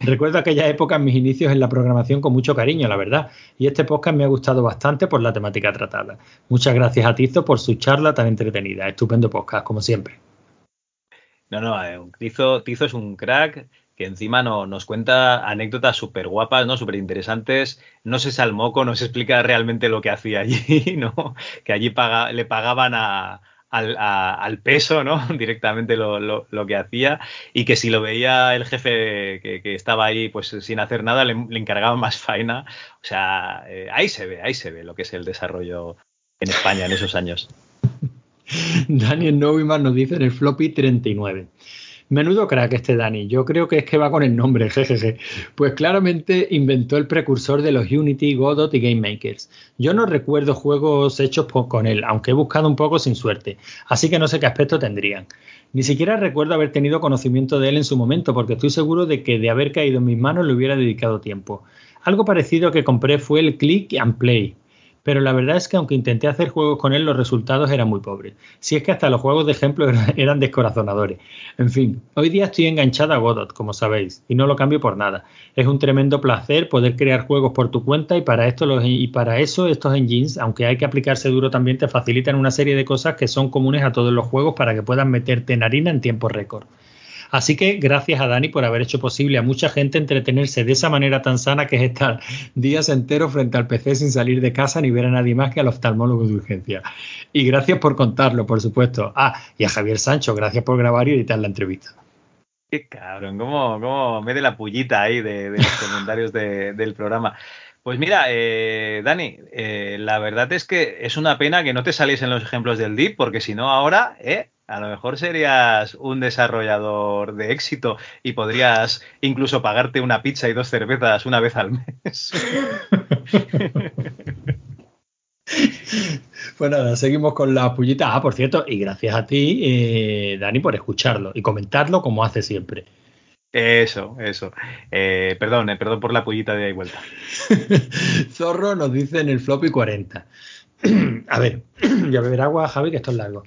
Recuerdo aquella época, mis inicios en la programación con mucho cariño, la verdad. Y este podcast me ha gustado bastante por la temática tratada. Muchas gracias a Tizo por su charla tan entretenida. Estupendo podcast, como siempre. No, no, eh, Tizo, Tizo es un crack que encima no, nos cuenta anécdotas súper guapas, ¿no? Súper interesantes. No se salmoco, nos explica realmente lo que hacía allí, ¿no? Que allí le pagaban a, al, a- al peso, ¿no? Directamente lo, lo- lo que hacía. Y que si lo veía el jefe que, que estaba ahí, pues sin hacer nada, le, encargaban más faena. O sea, eh, ahí se ve, ahí se ve lo que es el desarrollo en España en esos años. Daniel Noviman nos dice en el floppy 39. Menudo crack este Dani. Yo creo que es que va con el nombre, jejeje. Pues claramente inventó el precursor de los Unity, Godot y Game Makers. Yo no recuerdo juegos hechos con él, aunque he buscado un poco sin suerte. Así que no sé qué aspecto tendrían. Ni siquiera recuerdo haber tenido conocimiento de él en su momento, porque estoy seguro de que de haber caído en mis manos le hubiera dedicado tiempo. Algo parecido que compré fue el Click and Play, pero la verdad es que aunque intenté hacer juegos con él, los resultados eran muy pobres. Si es que hasta los juegos de ejemplo eran, descorazonadores. En fin, hoy día estoy enganchada a Godot, como sabéis, y no lo cambio por nada. Es un tremendo placer poder crear juegos por tu cuenta y para esto los, y para eso estos engines, aunque hay que aplicarse duro también, te facilitan una serie de cosas que son comunes a todos los juegos para que puedas meterte en harina en tiempo récord. Así que gracias a Dani por haber hecho posible a mucha gente entretenerse de esa manera tan sana que es estar días enteros frente al PC sin salir de casa ni ver a nadie más que al oftalmólogo de urgencia. Y gracias por contarlo, por supuesto. Ah, y a Javier Sancho, gracias por grabar y editar la entrevista. Qué cabrón, cómo, cómo me de la pullita ahí de, los comentarios de- del programa. Pues mira, eh, Dani, eh, la verdad es que es una pena que no te saliesen los ejemplos del DIP, porque si no ahora, eh, a lo mejor serías un desarrollador de éxito y podrías incluso pagarte una pizza y dos cervezas una vez al mes. Pues nada, seguimos con la pullita. Ah, por cierto, y gracias a ti, eh, Dani, por escucharlo y comentarlo como hace siempre. Eso, eso. Eh, perdón, eh, perdón por la pullita de ahí vuelta. Zorro nos dice en el floppy 40. A ver, voy a beber agua, Javi, que esto es largo.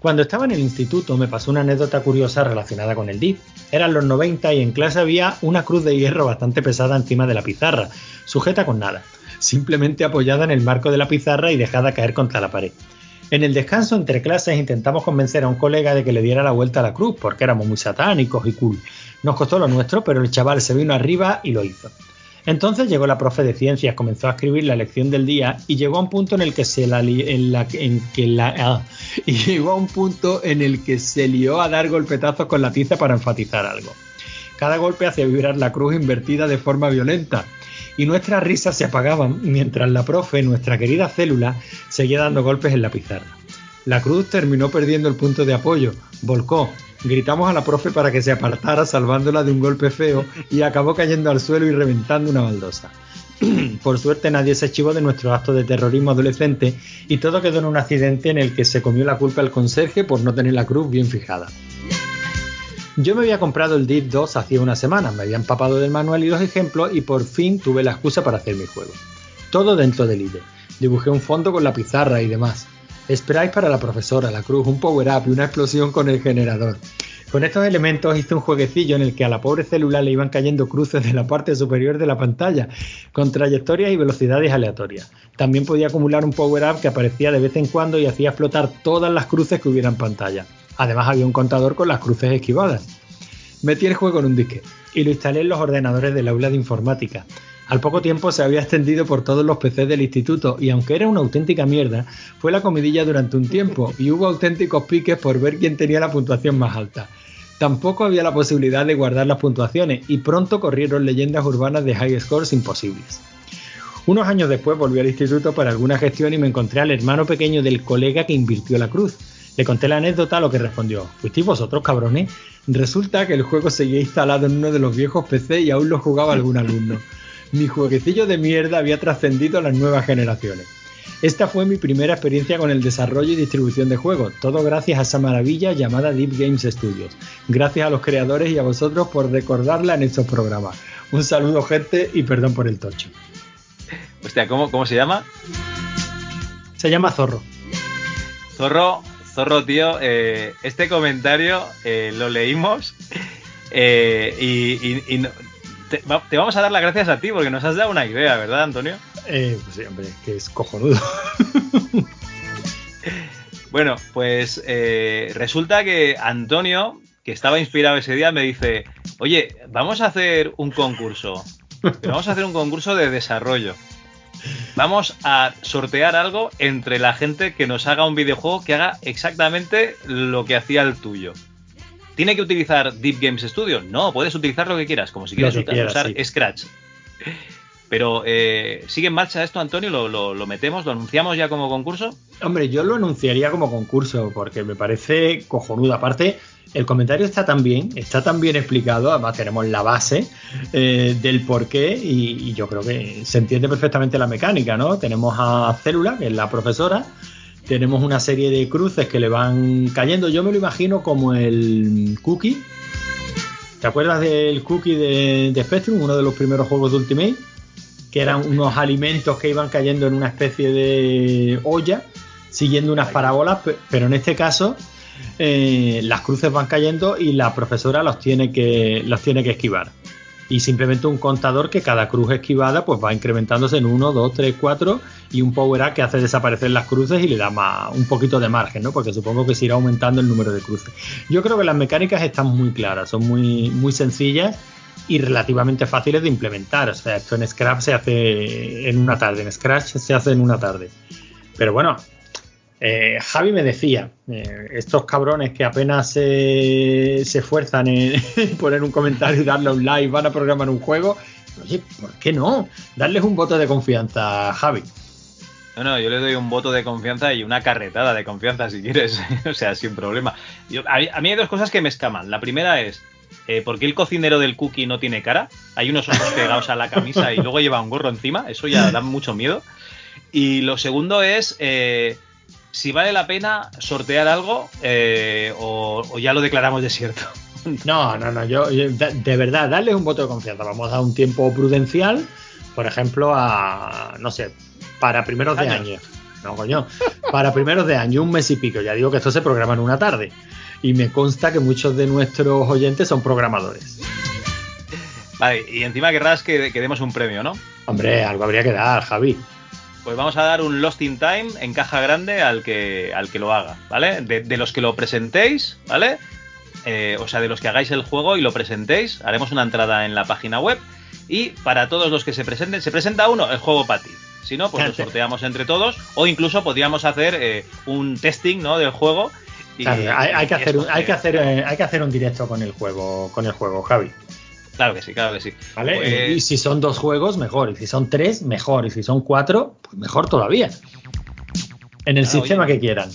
Cuando estaba en el instituto me pasó una anécdota curiosa relacionada con el DIP. Eran los 90 y en clase había una cruz de hierro bastante pesada encima de la pizarra, sujeta con nada, simplemente apoyada en el marco de la pizarra y dejada caer contra la pared. En el descanso entre clases intentamos convencer a un colega de que le diera la vuelta a la cruz, porque éramos muy satánicos y cool. Nos costó lo nuestro, pero el chaval se vino arriba y lo hizo. Entonces llegó la profe de ciencias, comenzó a escribir la lección del día y llegó a un punto en el que se la, li- en la- que la- ah, y llegó a un punto en el que se lió a dar golpetazos con la tiza para enfatizar algo. Cada golpe hacía vibrar la cruz invertida de forma violenta y nuestras risas se apagaban mientras la profe, nuestra querida célula, seguía dando golpes en la pizarra. La cruz terminó perdiendo el punto de apoyo, volcó, gritamos a la profe para que se apartara salvándola de un golpe feo y acabó cayendo al suelo y reventando una baldosa. Por suerte nadie se archivó de nuestro acto de terrorismo adolescente y todo quedó en un accidente en el que se comió la culpa el conserje por no tener la cruz bien fijada. Yo me había comprado el DIP 2 hacía una semana, me había empapado del manual y los ejemplos y por fin tuve la excusa para hacer mi juego. Todo dentro del IDE. Dibujé un fondo con la pizarra y demás. Esperáis para la profesora, la cruz, un power-up y una explosión con el generador. Con estos elementos hice un jueguecillo en el que a la pobre célula le iban cayendo cruces de la parte superior de la pantalla, con trayectorias y velocidades aleatorias. También podía acumular un power-up que aparecía de vez en cuando y hacía explotar todas las cruces que hubiera en pantalla. Además había un contador con las cruces esquivadas. Metí el juego en un disque y lo instalé en los ordenadores del aula de informática. Al poco tiempo se había extendido por todos los PCs del instituto y aunque era una auténtica mierda, fue la comidilla durante un tiempo y hubo auténticos piques por ver quién tenía la puntuación más alta. Tampoco había la posibilidad de guardar las puntuaciones y pronto corrieron leyendas urbanas de high scores imposibles. Unos años después volví al instituto para alguna gestión y me encontré al hermano pequeño del colega que invirtió la cruz. Le conté la anécdota, a lo que respondió, ¿fuisteis vosotros cabrones? Resulta que el juego seguía instalado en uno de los viejos PC y aún lo jugaba algún alumno. Mi jueguecillo de mierda había trascendido a las nuevas generaciones. Esta fue mi primera experiencia con el desarrollo y distribución de juegos, todo gracias a esa maravilla llamada Deep Games Studios. Gracias a los creadores y a vosotros por recordarla en estos programas. Un saludo gente y perdón por el tocho. Hostia, ¿cómo, cómo se llama? Se llama Zorro. Zorro, Zorro, tío, eh, este comentario eh, lo leímos eh, y, y- y no- te, va- te vamos a dar las gracias a ti porque nos has dado una idea, ¿verdad, Antonio? Eh, pues sí, hombre, que es cojonudo. Bueno, pues eh, resulta que Antonio, que estaba inspirado ese día, me dice, oye, vamos a hacer un concurso. Pero vamos a hacer un concurso de desarrollo. Vamos a sortear algo entre la gente que nos haga un videojuego que haga exactamente lo que hacía el tuyo. ¿Tiene que utilizar Deep Games Studio? No, puedes utilizar lo que quieras, como si quieres que usa- quieras, usar sí. Scratch. Pero, eh, ¿sigue en marcha esto, Antonio? ¿Lo, lo- lo metemos? ¿Lo anunciamos ya como concurso? Hombre, yo lo anunciaría como concurso porque me parece cojonudo. Aparte, el comentario está tan bien, está tan bien explicado, además tenemos la base eh, del porqué y, y yo creo que se entiende perfectamente la mecánica, ¿no? Tenemos a Célula, que es la profesora, tenemos una serie de cruces que le van cayendo. Yo me lo imagino como el cookie. ¿Te acuerdas del cookie de, Spectrum, uno de los primeros juegos de Ultimate? Que eran unos alimentos que iban cayendo en una especie de olla, siguiendo unas parábolas, pe- pero en este caso eh, las cruces van cayendo y la profesora los tiene que, los tiene que esquivar. Y simplemente un contador que cada cruz esquivada pues va incrementándose en 1, 2, 3, 4 y un power up que hace desaparecer las cruces y le da más, un poquito de margen, ¿no? Porque supongo que se irá aumentando el número de cruces. Yo creo que las mecánicas están muy claras, son muy, muy sencillas y relativamente fáciles de implementar. O sea, esto en Scrap se hace en una tarde, en Scratch se hace en una tarde. Pero bueno, eh, Javi me decía, eh, estos cabrones que apenas se, se esfuerzan en poner un comentario y darle un like, van a programar un juego. Oye, ¿por qué no? Darles un voto de confianza Javi. No, no, yo le doy un voto de confianza y una carretada de confianza si quieres, o sea, sin problema. A, mí, a mí hay dos cosas que me escaman. La primera es, eh, ¿por qué el cocinero del cookie no tiene cara? Hay unos ojos pegados a la camisa y luego lleva un gorro encima, eso ya da mucho miedo. Y lo segundo es, eh, si vale la pena sortear algo eh, o, o ya lo declaramos desierto. No, no, no, yo, yo- de, verdad, darles un voto de confianza. Vamos a dar un tiempo prudencial, por ejemplo, a, no sé, para primeros de año. No, coño, para primeros de año, un mes y pico. Ya digo que esto se programa en una tarde. Y me consta que muchos de nuestros oyentes son programadores. Vale, y encima querrás que, que demos un premio, ¿no? Hombre, algo habría que dar, Javi. Pues vamos a dar un Lost in Time en caja grande al que, al que lo haga, ¿vale? De, de los que lo presentéis, ¿vale? Eh, o sea, de los que hagáis el juego y lo presentéis, haremos una entrada en la página web. Y para todos los que se presenten, se presenta uno, el juego para ti. Si no, pues lo sorteamos entre todos. O incluso podríamos hacer eh, un testing, ¿no? Del juego. y- Claro, hay, hay que y hacer un, escoger. hay, que hacer, eh, hay que hacer un directo con el juego, con el juego, Javi. Claro que sí, claro que sí. ¿Vale? Pues- Y si son dos juegos, mejor. Y si son tres, mejor. Y si son cuatro, pues mejor todavía. En el Ah, sistema oye. que quieran.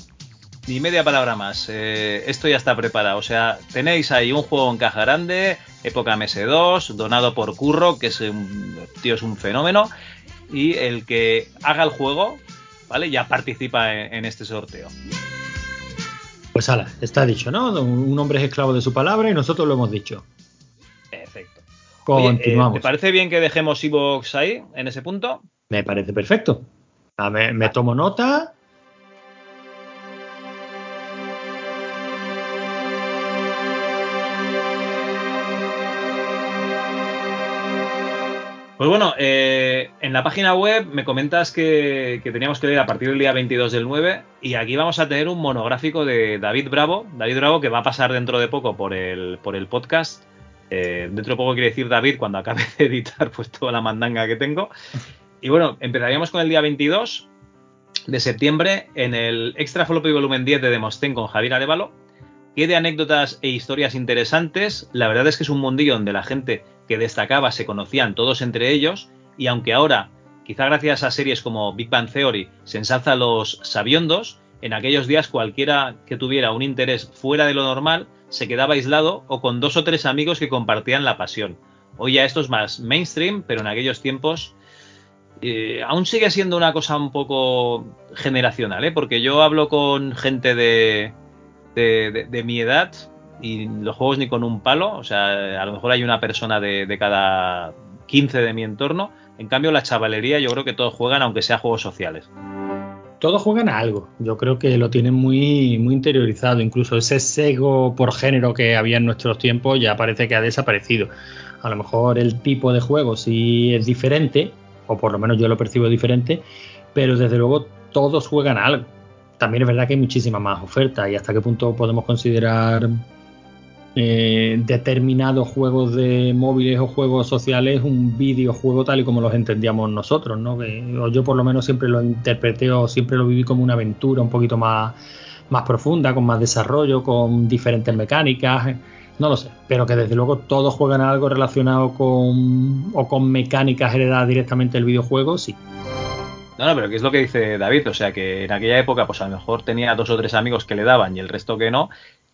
Ni media palabra más. Eh, esto ya está preparado. O sea, tenéis ahí un juego en caja grande, época MS2, donado por Curro, que es un tío, es un fenómeno. Y el que haga el juego, ¿vale? Ya participa en, en este sorteo. Pues ala, está dicho, ¿no? Un hombre es esclavo de su palabra y nosotros lo hemos dicho. Oye, eh, Continuamos. ¿Te parece bien que dejemos Evox ahí, en ese punto? Me parece perfecto. A ver, me tomo nota. Pues bueno, eh, en la página web me comentas que, que teníamos que leer a partir del día 22 del 9 y aquí vamos a tener un monográfico de David Bravo, David Bravo que va a pasar dentro de poco por el, por el podcast. Eh, dentro de poco quiere decir David cuando acabe de editar pues toda la mandanga que tengo. Y bueno, empezaríamos con el día 22 de septiembre en el Extra Floppy Volumen 10 de Demostén con Javier Arevalo. qué de anécdotas e historias interesantes. La verdad es que es un mundillo donde la gente que destacaba se conocían todos entre ellos y aunque ahora, quizá gracias a series como Big Bang Theory, se ensalza a los sabiondos, en aquellos días cualquiera que tuviera un interés fuera de lo normal se quedaba aislado o con dos o tres amigos que compartían la pasión. Hoy ya esto es más mainstream, pero en aquellos tiempos eh, aún sigue siendo una cosa un poco generacional, ¿eh? porque yo hablo con gente de, de, de- de mi edad y los juegos ni con un palo, o sea, a lo mejor hay una persona de, cada 15 de mi entorno, en cambio la chavalería yo creo que todos juegan aunque sea juegos sociales. Todos juegan a algo. Yo creo que lo tienen muy, muy interiorizado. Incluso ese sesgo por género que había en nuestros tiempos ya parece que ha desaparecido. A lo mejor el tipo de juego sí es diferente, o por lo menos yo lo percibo diferente, pero desde luego todos juegan a algo. También es verdad que hay muchísima más oferta y hasta qué punto podemos considerar eh, determinados juegos de móviles o juegos sociales un videojuego tal y como los entendíamos nosotros, ¿no? Que, o yo por lo menos siempre lo interpreté o siempre lo viví como una aventura un poquito más, más profunda, con más desarrollo, con diferentes mecánicas, eh, no lo sé, pero que desde luego todos juegan algo relacionado con o con mecánicas heredadas directamente del videojuego, sí. No, no, pero ¿qué es lo que dice David? O sea, que en aquella época, pues a lo mejor tenía dos o tres amigos que le daban y el resto que no,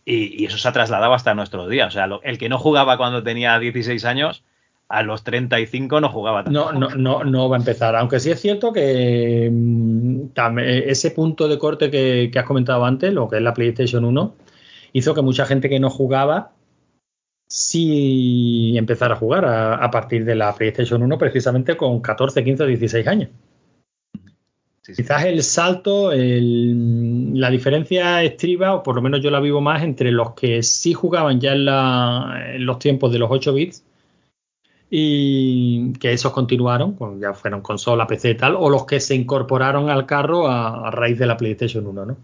y, eso se ha trasladado hasta nuestros días. O sea, lo- el que no jugaba cuando tenía 16 años, a los 35 no jugaba tanto. No, no, no, no va a empezar. Aunque sí es cierto que mm, eh, ese punto de corte que, has comentado antes, lo que es la PlayStation 1, hizo que mucha gente que no jugaba sí empezara a jugar a, a partir de la PlayStation 1, precisamente con 14, 15 o 16 años. Sí, sí. Quizás el salto, el- la diferencia estriba, o por lo menos yo la vivo más, entre los que sí jugaban ya en, la- en los tiempos de los 8 bits y que esos continuaron, cuando ya fueron consola, PC y tal, o los que se incorporaron al carro a, a raíz de la PlayStation 1, ¿no?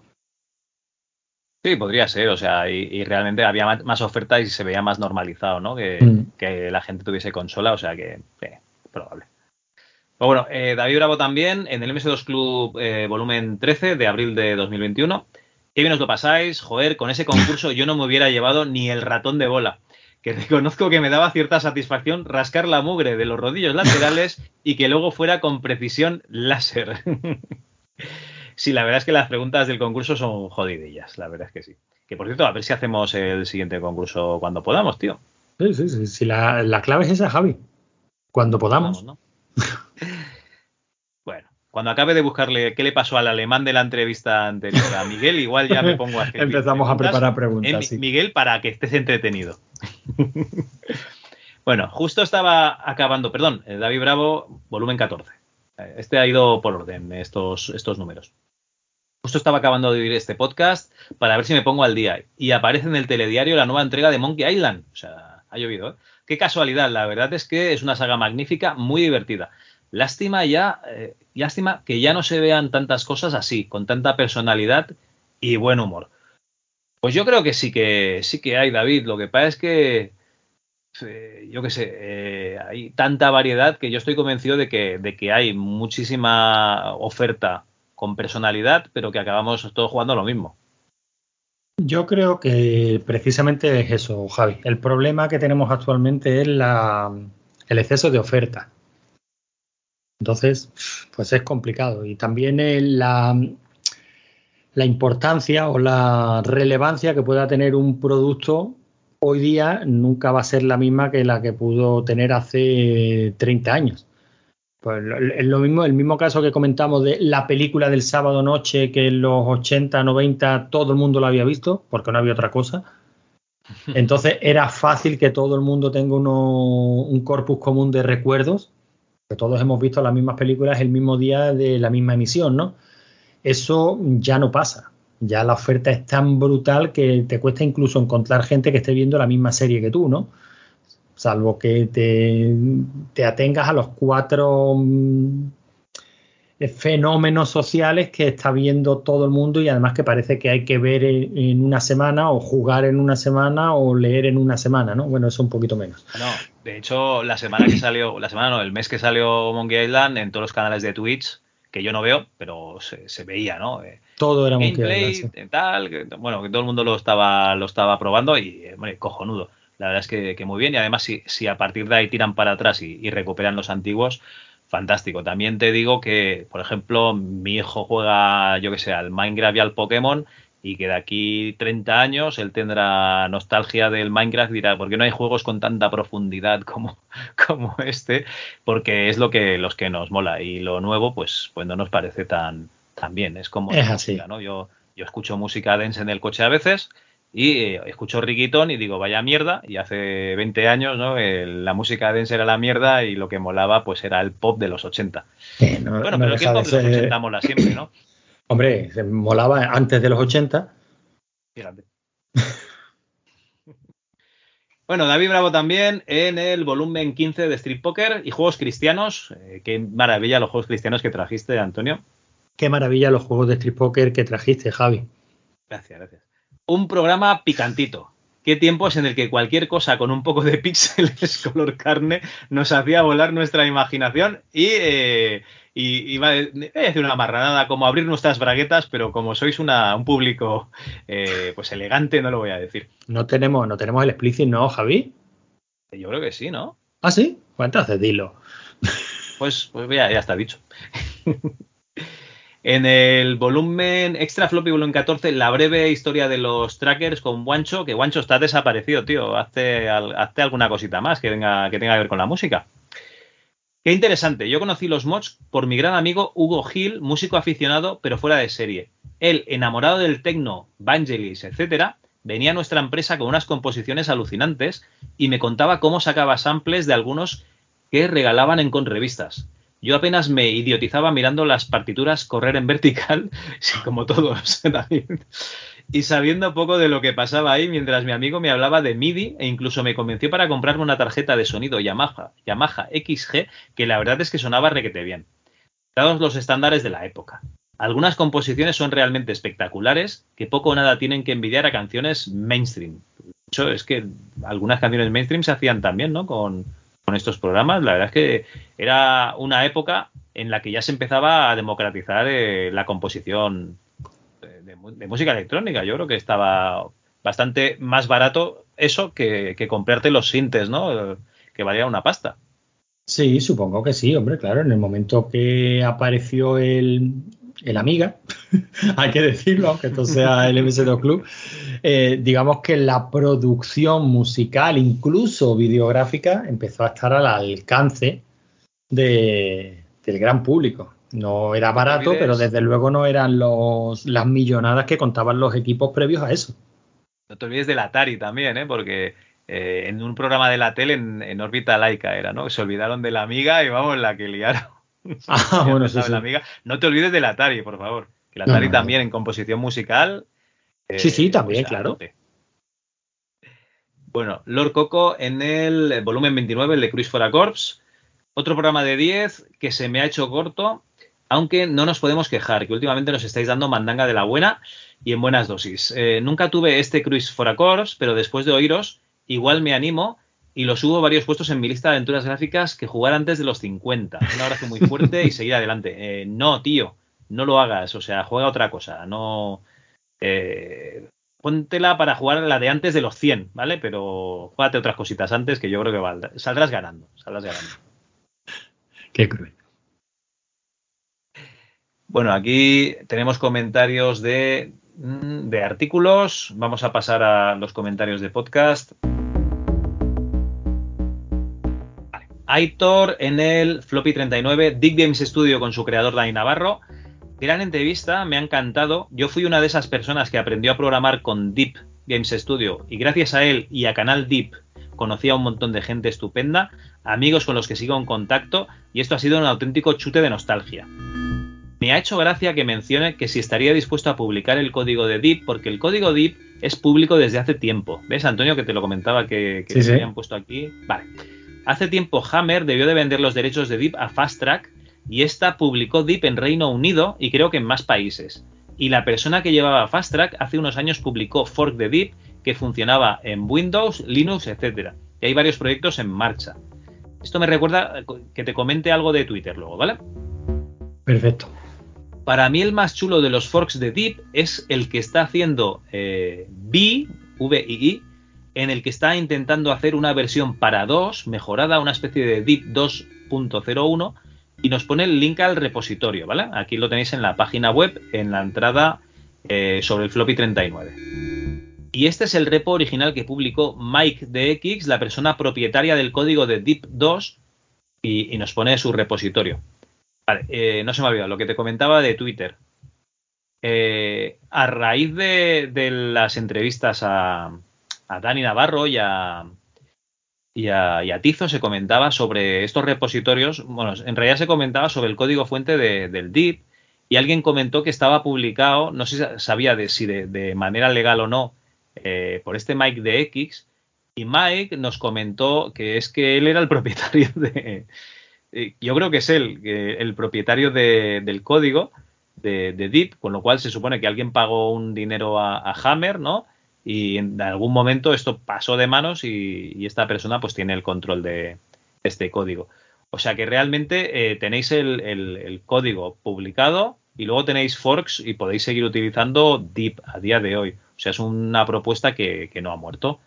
Sí, podría ser, o sea, y, y realmente había más, más ofertas y se veía más normalizado, ¿no? Que, Mm. que la gente tuviese consola, o sea que, eh, probable. Pero bueno, eh, David Bravo también, en el MS2 Club eh, volumen 13 de abril de 2021. Qué bien os lo pasáis, joder, con ese concurso yo no me hubiera llevado ni el ratón de bola. Que reconozco que me daba cierta satisfacción rascar la mugre de los rodillos laterales y que luego fuera con precisión láser. Sí, la verdad es que las preguntas del concurso son jodidillas, la verdad es que sí. Que por cierto, a ver si hacemos el siguiente concurso cuando podamos, tío. Sí, sí, sí. sí, la, la clave es esa, Javi. Cuando podamos. Vamos, ¿no? cuando acabe de buscarle qué le pasó al alemán de la entrevista anterior a Miguel, igual ya me pongo a escribir Empezamos a preparar preguntas. Sí. Miguel, para que estés entretenido. bueno, justo estaba acabando, perdón, eh, David Bravo, volumen 14. Eh, Este ha ido por orden, estos, estos números. Justo estaba acabando de oír este podcast para ver si me pongo al día. Y aparece en el telediario la nueva entrega de Monkey Island. O sea, ha llovido, ¿eh? Qué casualidad, la verdad es que es una saga magnífica, muy divertida. Lástima ya, eh, lástima que ya no se vean tantas cosas así, con tanta personalidad y buen humor. Pues yo creo que sí que sí que hay, David. Lo que pasa es que eh, yo qué sé, eh, hay tanta variedad que yo estoy convencido de que, de que hay muchísima oferta con personalidad, pero que acabamos todos jugando lo mismo. Yo creo que precisamente es eso, Javi. El problema que tenemos actualmente es la, el exceso de oferta. Entonces, pues es complicado. Y también el- la, la importancia o la relevancia que pueda tener un producto hoy día nunca va a ser la misma que la que pudo tener hace 30 años. Pues es lo mismo, el mismo caso que comentamos de la película del sábado noche, que en los 80, 90 todo el mundo lo había visto, porque no había otra cosa. Entonces era fácil que todo el mundo tenga uno- un corpus común de recuerdos, que todos hemos visto las mismas películas el mismo día de la misma emisión, ¿no? Eso ya no pasa. Ya la oferta es tan brutal que te cuesta incluso encontrar gente que esté viendo la misma serie que tú, ¿no? Salvo que te, te atengas a los cuatro mm, fenómenos sociales que está viendo todo el mundo y además que parece que hay que ver en, en una semana o jugar en una semana o leer en una semana, ¿no? Bueno, eso un poquito menos. No, de hecho, la semana que salió, la semana no, el mes que salió Monkey Island, en todos los canales de Twitch, que yo no veo, pero se, se veía, ¿no? Eh, Todo era Monkey Island. sí. eh, tal, que, bueno, que todo el mundo lo estaba, lo estaba probando y, eh, hombre, cojonudo. La verdad es que, que muy bien y además si, si a partir de ahí tiran para atrás y, y recuperan los antiguos, fantástico. También te digo que, por ejemplo, mi hijo juega, yo que sé, al Minecraft y al Pokémon y que de aquí 30 años él tendrá nostalgia del Minecraft y dirá, ¿por qué no hay juegos con tanta profundidad como, como este? Porque es lo que los que nos mola y lo nuevo pues, pues no nos parece tan, tan bien. Es como Es así. música, ¿no? Yo, yo escucho música dense en el coche a veces y eh, escucho reggaetón y digo, vaya mierda, y hace 20 años, ¿no? El- la música dense era la mierda y lo que molaba pues era el pop de los 80. Eh, no- Bueno, no pero el pop de los ser- 80 mola siempre, ¿no? Hombre, se molaba antes de los 80. Fíjate. Bueno, David Bravo también en el volumen 15 de Street Poker y juegos cristianos. Eh, qué maravilla los juegos cristianos que trajiste, Antonio. Qué maravilla los juegos de Street Poker que trajiste, Javi. Gracias, gracias. Un programa picantito. Qué tiempos en el que cualquier cosa con un poco de píxeles color carne nos hacía volar nuestra imaginación y, eh, y iba a decir una marranada, como abrir nuestras braguetas, pero como sois una, un público eh, pues elegante, no lo voy a decir. No tenemos, no tenemos el explicit, ¿no, Javi? Yo creo que sí, ¿no? ¿Ah, sí? Pues entonces dilo. Pues, pues ya, ya está dicho. en el volumen extra floppy volumen 14, la breve historia de los trackers con Guancho, que Guancho está desaparecido, tío. Hazte, al- hazte alguna cosita más que, venga, que tenga que ver con la música. Qué interesante. Yo conocí los mods por mi gran amigo Hugo Gil, músico aficionado, pero fuera de serie. Él, enamorado del techno, Vangelis, etcétera, venía a nuestra empresa con unas composiciones alucinantes y me contaba cómo sacaba samples de algunos que regalaban en conrevistas. Yo apenas me idiotizaba mirando las partituras correr en vertical, como todos, David, y sabiendo poco de lo que pasaba ahí mientras mi amigo me hablaba de MIDI e incluso me convenció para comprarme una tarjeta de sonido Yamaha, Yamaha XG, que la verdad es que sonaba requete bien. Dados los estándares de la época. Algunas composiciones son realmente espectaculares, que poco o nada tienen que envidiar a canciones mainstream. De hecho, es que algunas canciones mainstream se hacían también, ¿no? Con, con estos programas. La verdad es que era una época en la que ya se empezaba a democratizar eh, la composición de, música electrónica. Yo creo que estaba bastante más barato eso que, que comprarte los sintes, ¿no? Que valía una pasta. Sí, supongo que sí, hombre, claro. En el momento que apareció el, el Amiga, hay que decirlo, aunque esto sea el MS2 Club, eh, digamos que la producción musical, incluso videográfica, empezó a estar al alcance de- del gran público. No era barato, pero desde luego no eran los, las millonadas que contaban los equipos previos a eso. No te olvides del Atari también, ¿eh? Porque eh, en un programa de la tele, en, en órbita laica era, ¿no? Se olvidaron de la amiga y vamos, la que liaron. Ah, bueno, sí. la amiga. No te olvides del Atari, por favor. Que el Atari no, no. también en composición musical. eh, Sí, sí, también, a claro. Bueno, Lord Coco en el volumen 29, el de Cruise for a Corps. Otro programa de 10 que se me ha hecho corto, aunque no nos podemos quejar, que últimamente nos estáis dando mandanga de la buena y en buenas dosis. Eh, nunca tuve este Cruise for a Corps, pero después de oíros, igual me animo y lo subo varios puestos en mi lista de aventuras gráficas que jugar antes de los 50. Un abrazo muy fuerte y seguir adelante. Eh, no, tío, no lo hagas, o sea, juega otra cosa, no... Eh, póntela para jugar la de antes de los 100, ¿vale? Pero jugate otras cositas antes que yo creo que saldrás ganando, saldrás ganando. Qué cruel. Bueno, aquí tenemos comentarios de, mm, de artículos. Vamos a pasar a los comentarios de podcast. Aitor en el Floppy 39, Dick Games Studio con su creador Dani Navarro. Gran entrevista, me ha encantado. Yo fui una de esas personas que aprendió a programar con Deep Games Studio y gracias a él y a Canal Deep conocí a un montón de gente estupenda, amigos con los que sigo en contacto y esto ha sido un auténtico chute de nostalgia. Me ha hecho gracia que mencione que si estaría dispuesto a publicar el código de Deep, porque el código Deep es público desde hace tiempo. ¿Ves, Antonio, que te lo comentaba que, que Sí, sí. habían puesto aquí? Vale. Hace tiempo Hammer debió de vender los derechos de Deep a Fast Track y esta publicó Deep en Reino Unido y creo que en más países. Y la persona que llevaba Fast Track hace unos años publicó Fork de Deep que funcionaba en Windows, Linux, etcétera. Y hay varios proyectos en marcha. Esto me recuerda que te comente algo de Twitter luego, ¿vale? Perfecto. para mí el más chulo de los forks de Deep es el que está haciendo eh, V-I-I, en el que está intentando hacer una versión para 2 mejorada, una especie de Deep 2.01 y nos pone el link al repositorio, ¿vale? Aquí lo tenéis en la página web, en la entrada eh, sobre el floppy 39. Y este es el repo original que publicó Mike DX, la persona propietaria del código de Deep 2, y, nos pone su repositorio. Vale, eh, no se me ha olvidado lo que te comentaba de Twitter. Eh, a raíz de las entrevistas a, a Dani Navarro y a, y a, Tizo se comentaba sobre estos repositorios. Bueno, en realidad se comentaba sobre el código fuente de- del DIP y alguien comentó que estaba publicado, no sé sabía de si de, de manera legal o no, eh, por este Mike de X. Y Mike nos comentó que es que él era el propietario de. eh, Yo creo que es él, el propietario de- del código de, DIP, con lo cual se supone que alguien pagó un dinero a Hammer, ¿no? Y en algún momento esto pasó de manos y, esta persona pues tiene el control de este código. O sea que realmente eh, tenéis el, código publicado y luego tenéis forks y podéis seguir utilizando Deep a día de hoy. O sea, es una propuesta que, no ha muerto.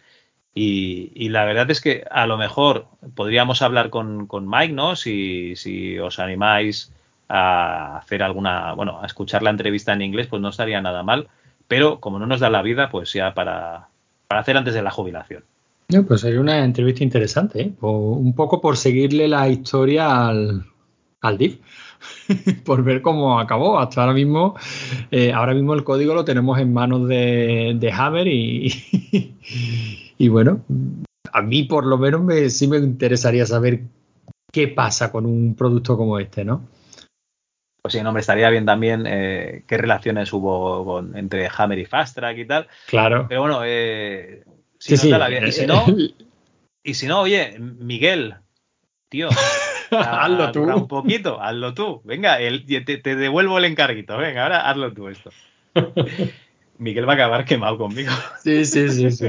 Y, y la verdad es que a lo mejor podríamos hablar con, con Mike, ¿no? Si, si os animáis a hacer alguna, bueno, a escuchar la entrevista en inglés, pues no estaría nada mal. Pero como no nos da la vida, pues ya para, para hacer antes de la jubilación. No, pues sería una entrevista interesante, ¿eh? Un poco por seguirle la historia al, al DIF, por ver cómo acabó. Hasta ahora mismo, eh, ahora mismo el código lo tenemos en manos de, de Hammer y, y bueno, a mí por lo menos me, sí me interesaría saber qué pasa con un producto como este, ¿no? Pues sí, no, hombre, estaría bien también eh, qué relaciones hubo con- entre Hammer y Fast Track y tal. Claro. Pero bueno, eh, Sí, si sí. da la vida. Y si no, y si no, oye, Miguel, tío, Hazlo tú. un poquito, hazlo tú. Venga, el- te, te devuelvo el encarguito. Venga, ahora hazlo tú esto. Miguel va a acabar quemado conmigo. Sí, sí, sí, sí.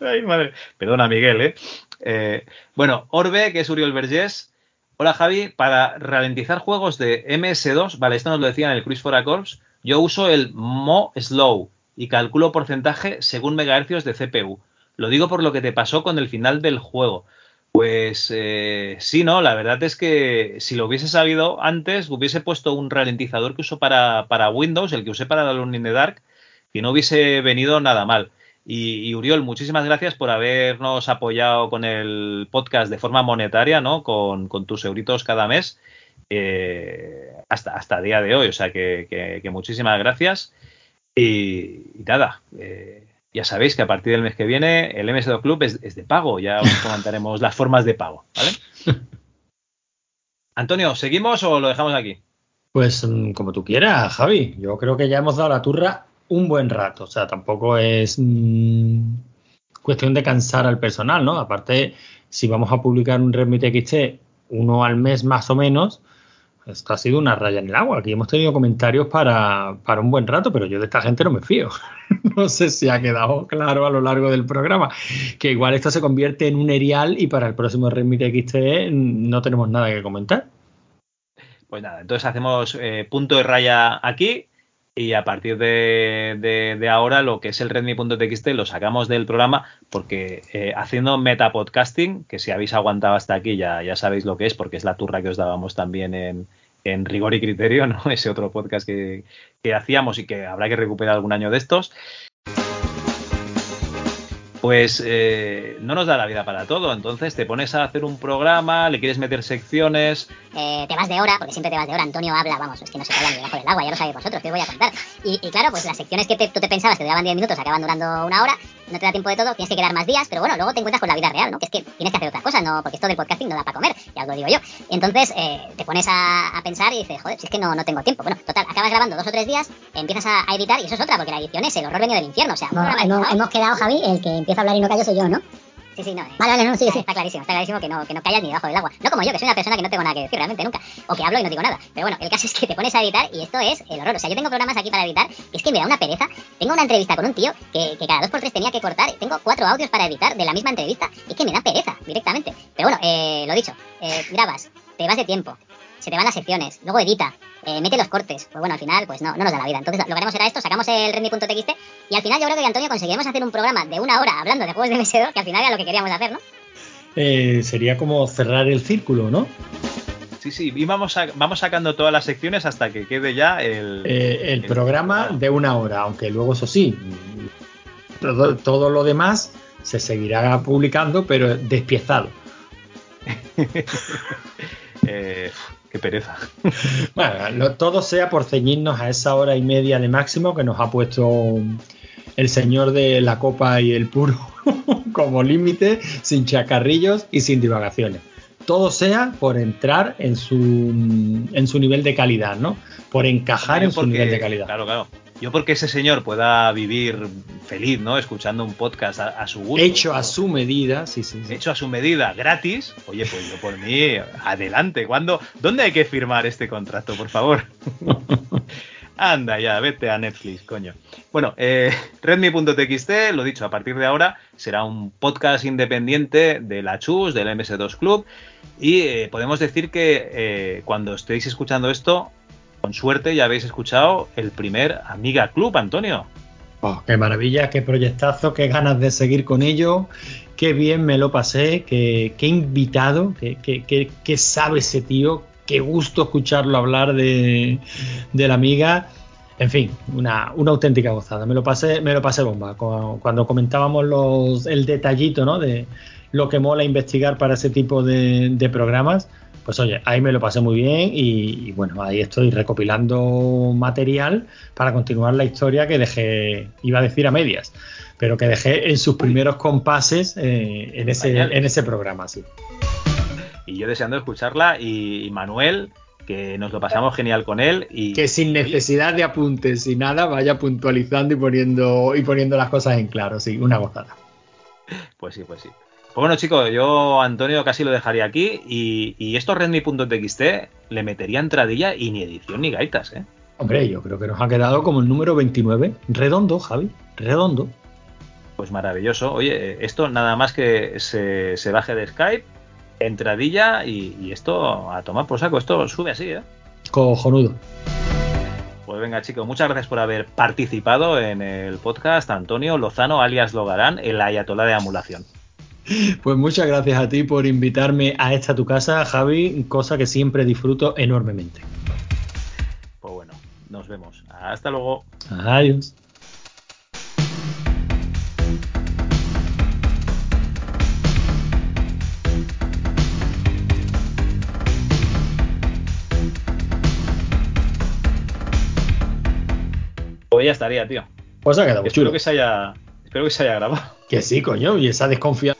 Ay, madre. Perdona, Miguel, ¿eh? Eh, Bueno, Orbe, que es Uriol Vergés. Hola, Javi. Para ralentizar juegos de MS2, vale, esto nos lo decía en el Cruise for a Corps, yo uso el Mo Slow y calculo porcentaje según megahercios de CPU. Lo digo por lo que te pasó con el final del juego. Pues eh, sí, no, la verdad es que si lo hubiese sabido antes, hubiese puesto un ralentizador que uso para, para Windows, el que usé para Alone in the Dark, que no hubiese venido nada mal. Y, y, Uriol, muchísimas gracias por habernos apoyado con el podcast de forma monetaria, ¿no? Con, con tus euritos cada mes eh, hasta, hasta el día de hoy. O sea que, que, que muchísimas gracias. Y, y nada, eh, ya sabéis que a partir del mes que viene el MS2 Club es, es de pago. Ya os comentaremos las formas de pago, ¿vale? Antonio, ¿seguimos o lo dejamos aquí? Pues mm, como tú quieras, Javi. Yo creo que ya hemos dado la turra un buen rato. O sea, tampoco es mmm, cuestión de cansar al personal, ¿no? Aparte, si vamos a publicar un Remit XT uno al mes más o menos, esto ha sido una raya en el agua. Aquí hemos tenido comentarios para, para un buen rato, pero yo de esta gente no me fío. no sé si ha quedado claro a lo largo del programa. Que igual esto se convierte en un erial y para el próximo Remit XT no tenemos nada que comentar. Pues nada, entonces hacemos eh, punto de raya aquí y a partir de, ahora lo que es el redmi.txt lo sacamos del programa porque eh, haciendo metapodcasting, que si habéis aguantado hasta aquí ya, ya sabéis lo que es porque es la turra que os dábamos también en, en rigor y criterio, ¿no? ese otro podcast que, que hacíamos y que habrá que recuperar algún año de estos pues eh, no nos da la vida para todo. Entonces te pones a hacer un programa, le quieres meter secciones. Eh, te vas de hora, porque siempre te vas de hora. Antonio habla, vamos, es que no se calla ni debajo del agua, ya lo sabéis vosotros, que os voy a contar. Y, y claro, pues las secciones que te, tú te pensabas que duraban 10 minutos acaban durando una hora, no te da tiempo de todo, tienes que quedar más días, pero bueno, luego te encuentras con la vida real, ¿no? Que es que tienes que hacer otras cosas, ¿no? Porque esto del podcasting no da para comer, ya os lo digo yo. Entonces eh, te pones a, a, pensar y dices, joder, si es que no, no tengo tiempo. Bueno, total, acabas grabando dos o tres días, empiezas a, a editar y eso es otra, porque la edición es el horror venido del infierno. O sea, bueno, hemos, hemos quedado, Javi, el que empieza a hablar y no callo soy yo, ¿no? Sí, sí, no. Eh. Vale, vale, no, sí, sí. Está clarísimo, está clarísimo que no, que no callas ni debajo del agua. No como yo, que soy una persona que no tengo nada que decir realmente nunca. O que hablo y no digo nada. Pero bueno, el caso es que te pones a editar y esto es el horror. O sea, yo tengo programas aquí para editar que es que me da una pereza. Tengo una entrevista con un tío que, que cada dos por tres tenía que cortar. Tengo cuatro audios para editar de la misma entrevista. Y es que me da pereza directamente. Pero bueno, eh, lo dicho, eh, grabas, te vas de tiempo, se te van las secciones, luego edita. eh, mete los cortes. Pues bueno, al final, pues no, no nos da la vida. Entonces lo que haremos será esto, sacamos el redmi.txt y al final yo creo que Antonio conseguiremos hacer un programa de una hora hablando de juegos de MS2, que al final era lo que queríamos hacer, ¿no? Eh, sería como cerrar el círculo, ¿no? Sí, sí, y vamos, a- vamos sacando todas las secciones hasta que quede ya el... Eh, el programa de una hora, aunque luego eso sí, todo, todo lo demás se seguirá publicando, pero despiezado. Eh, qué pereza. Bueno, lo- todo sea por ceñirnos a esa hora y media de máximo que nos ha puesto el señor de la copa y el puro como límite, sin chacarrillos y sin divagaciones. Todo sea por entrar en su, en su nivel de calidad, ¿no? Por encajar en su nivel de calidad. Claro, claro. Yo porque ese señor pueda vivir feliz, ¿no? Escuchando un podcast a, a su gusto. Hecho a su medida, sí, sí. sí. hecho a su medida, gratis. Oye, pues yo por mí, adelante. ¿Cuándo? ¿Dónde hay que firmar este contrato, por favor? Anda ya, vete a Netflix, coño. Bueno, eh, Redmi.txt, lo dicho, a partir de ahora será un podcast independiente de la Chus, del MS2 Club. Y eh, podemos decir que eh, cuando estéis escuchando esto, con suerte ya habéis escuchado el primer Amiga Club, Antonio. Oh, qué maravilla, qué proyectazo, qué ganas de seguir con ello, qué bien me lo pasé, qué, qué invitado, qué, qué- qué- qué sabe ese tío, qué gusto escucharlo hablar de, de la amiga. En fin, una, una auténtica gozada. Me lo pasé, me lo pasé bomba. Cu- Cuando comentábamos los, el detallito ¿no? de lo que mola investigar para ese tipo de, de programas, pues oye, ahí me lo pasé muy bien y, y bueno, ahí estoy recopilando material para continuar la historia que dejé, iba a decir a medias, pero que dejé en sus primeros compases eh, en, ese, en ese programa, sí. Y yo deseando escucharla. Y, y Manuel, que nos lo pasamos genial con él. Y, Que sin necesidad de apuntes y nada vaya puntualizando y poniendo, y poniendo las cosas en claro, sí, una gozada. Pues sí, pues sí. Pues bueno, chicos, yo Antonio casi lo dejaría aquí. Y, y esto Redmi.txt le metería entradilla y ni edición ni gaitas, ¿eh? Hombre, yo creo que nos ha quedado como el número 29. Redondo, Javi, redondo. Pues maravilloso. Oye, esto nada más que se, se baje de Skype, entradilla y, y esto a tomar por saco. Esto sube así, ¿eh? Cojonudo. Pues venga, chicos, muchas gracias por haber participado en el podcast. Antonio Lozano, alias Logarán, el ayatolá de emulación. Pues muchas gracias a ti por invitarme a esta tu casa, Javi, cosa que siempre disfruto enormemente. Pues bueno, nos vemos. Hasta luego. Adiós. Pues ya estaría, tío. Pues ha quedado Espero chulo. que se haya, espero que se haya grabado. Que sí, coño, y esa desconfianza.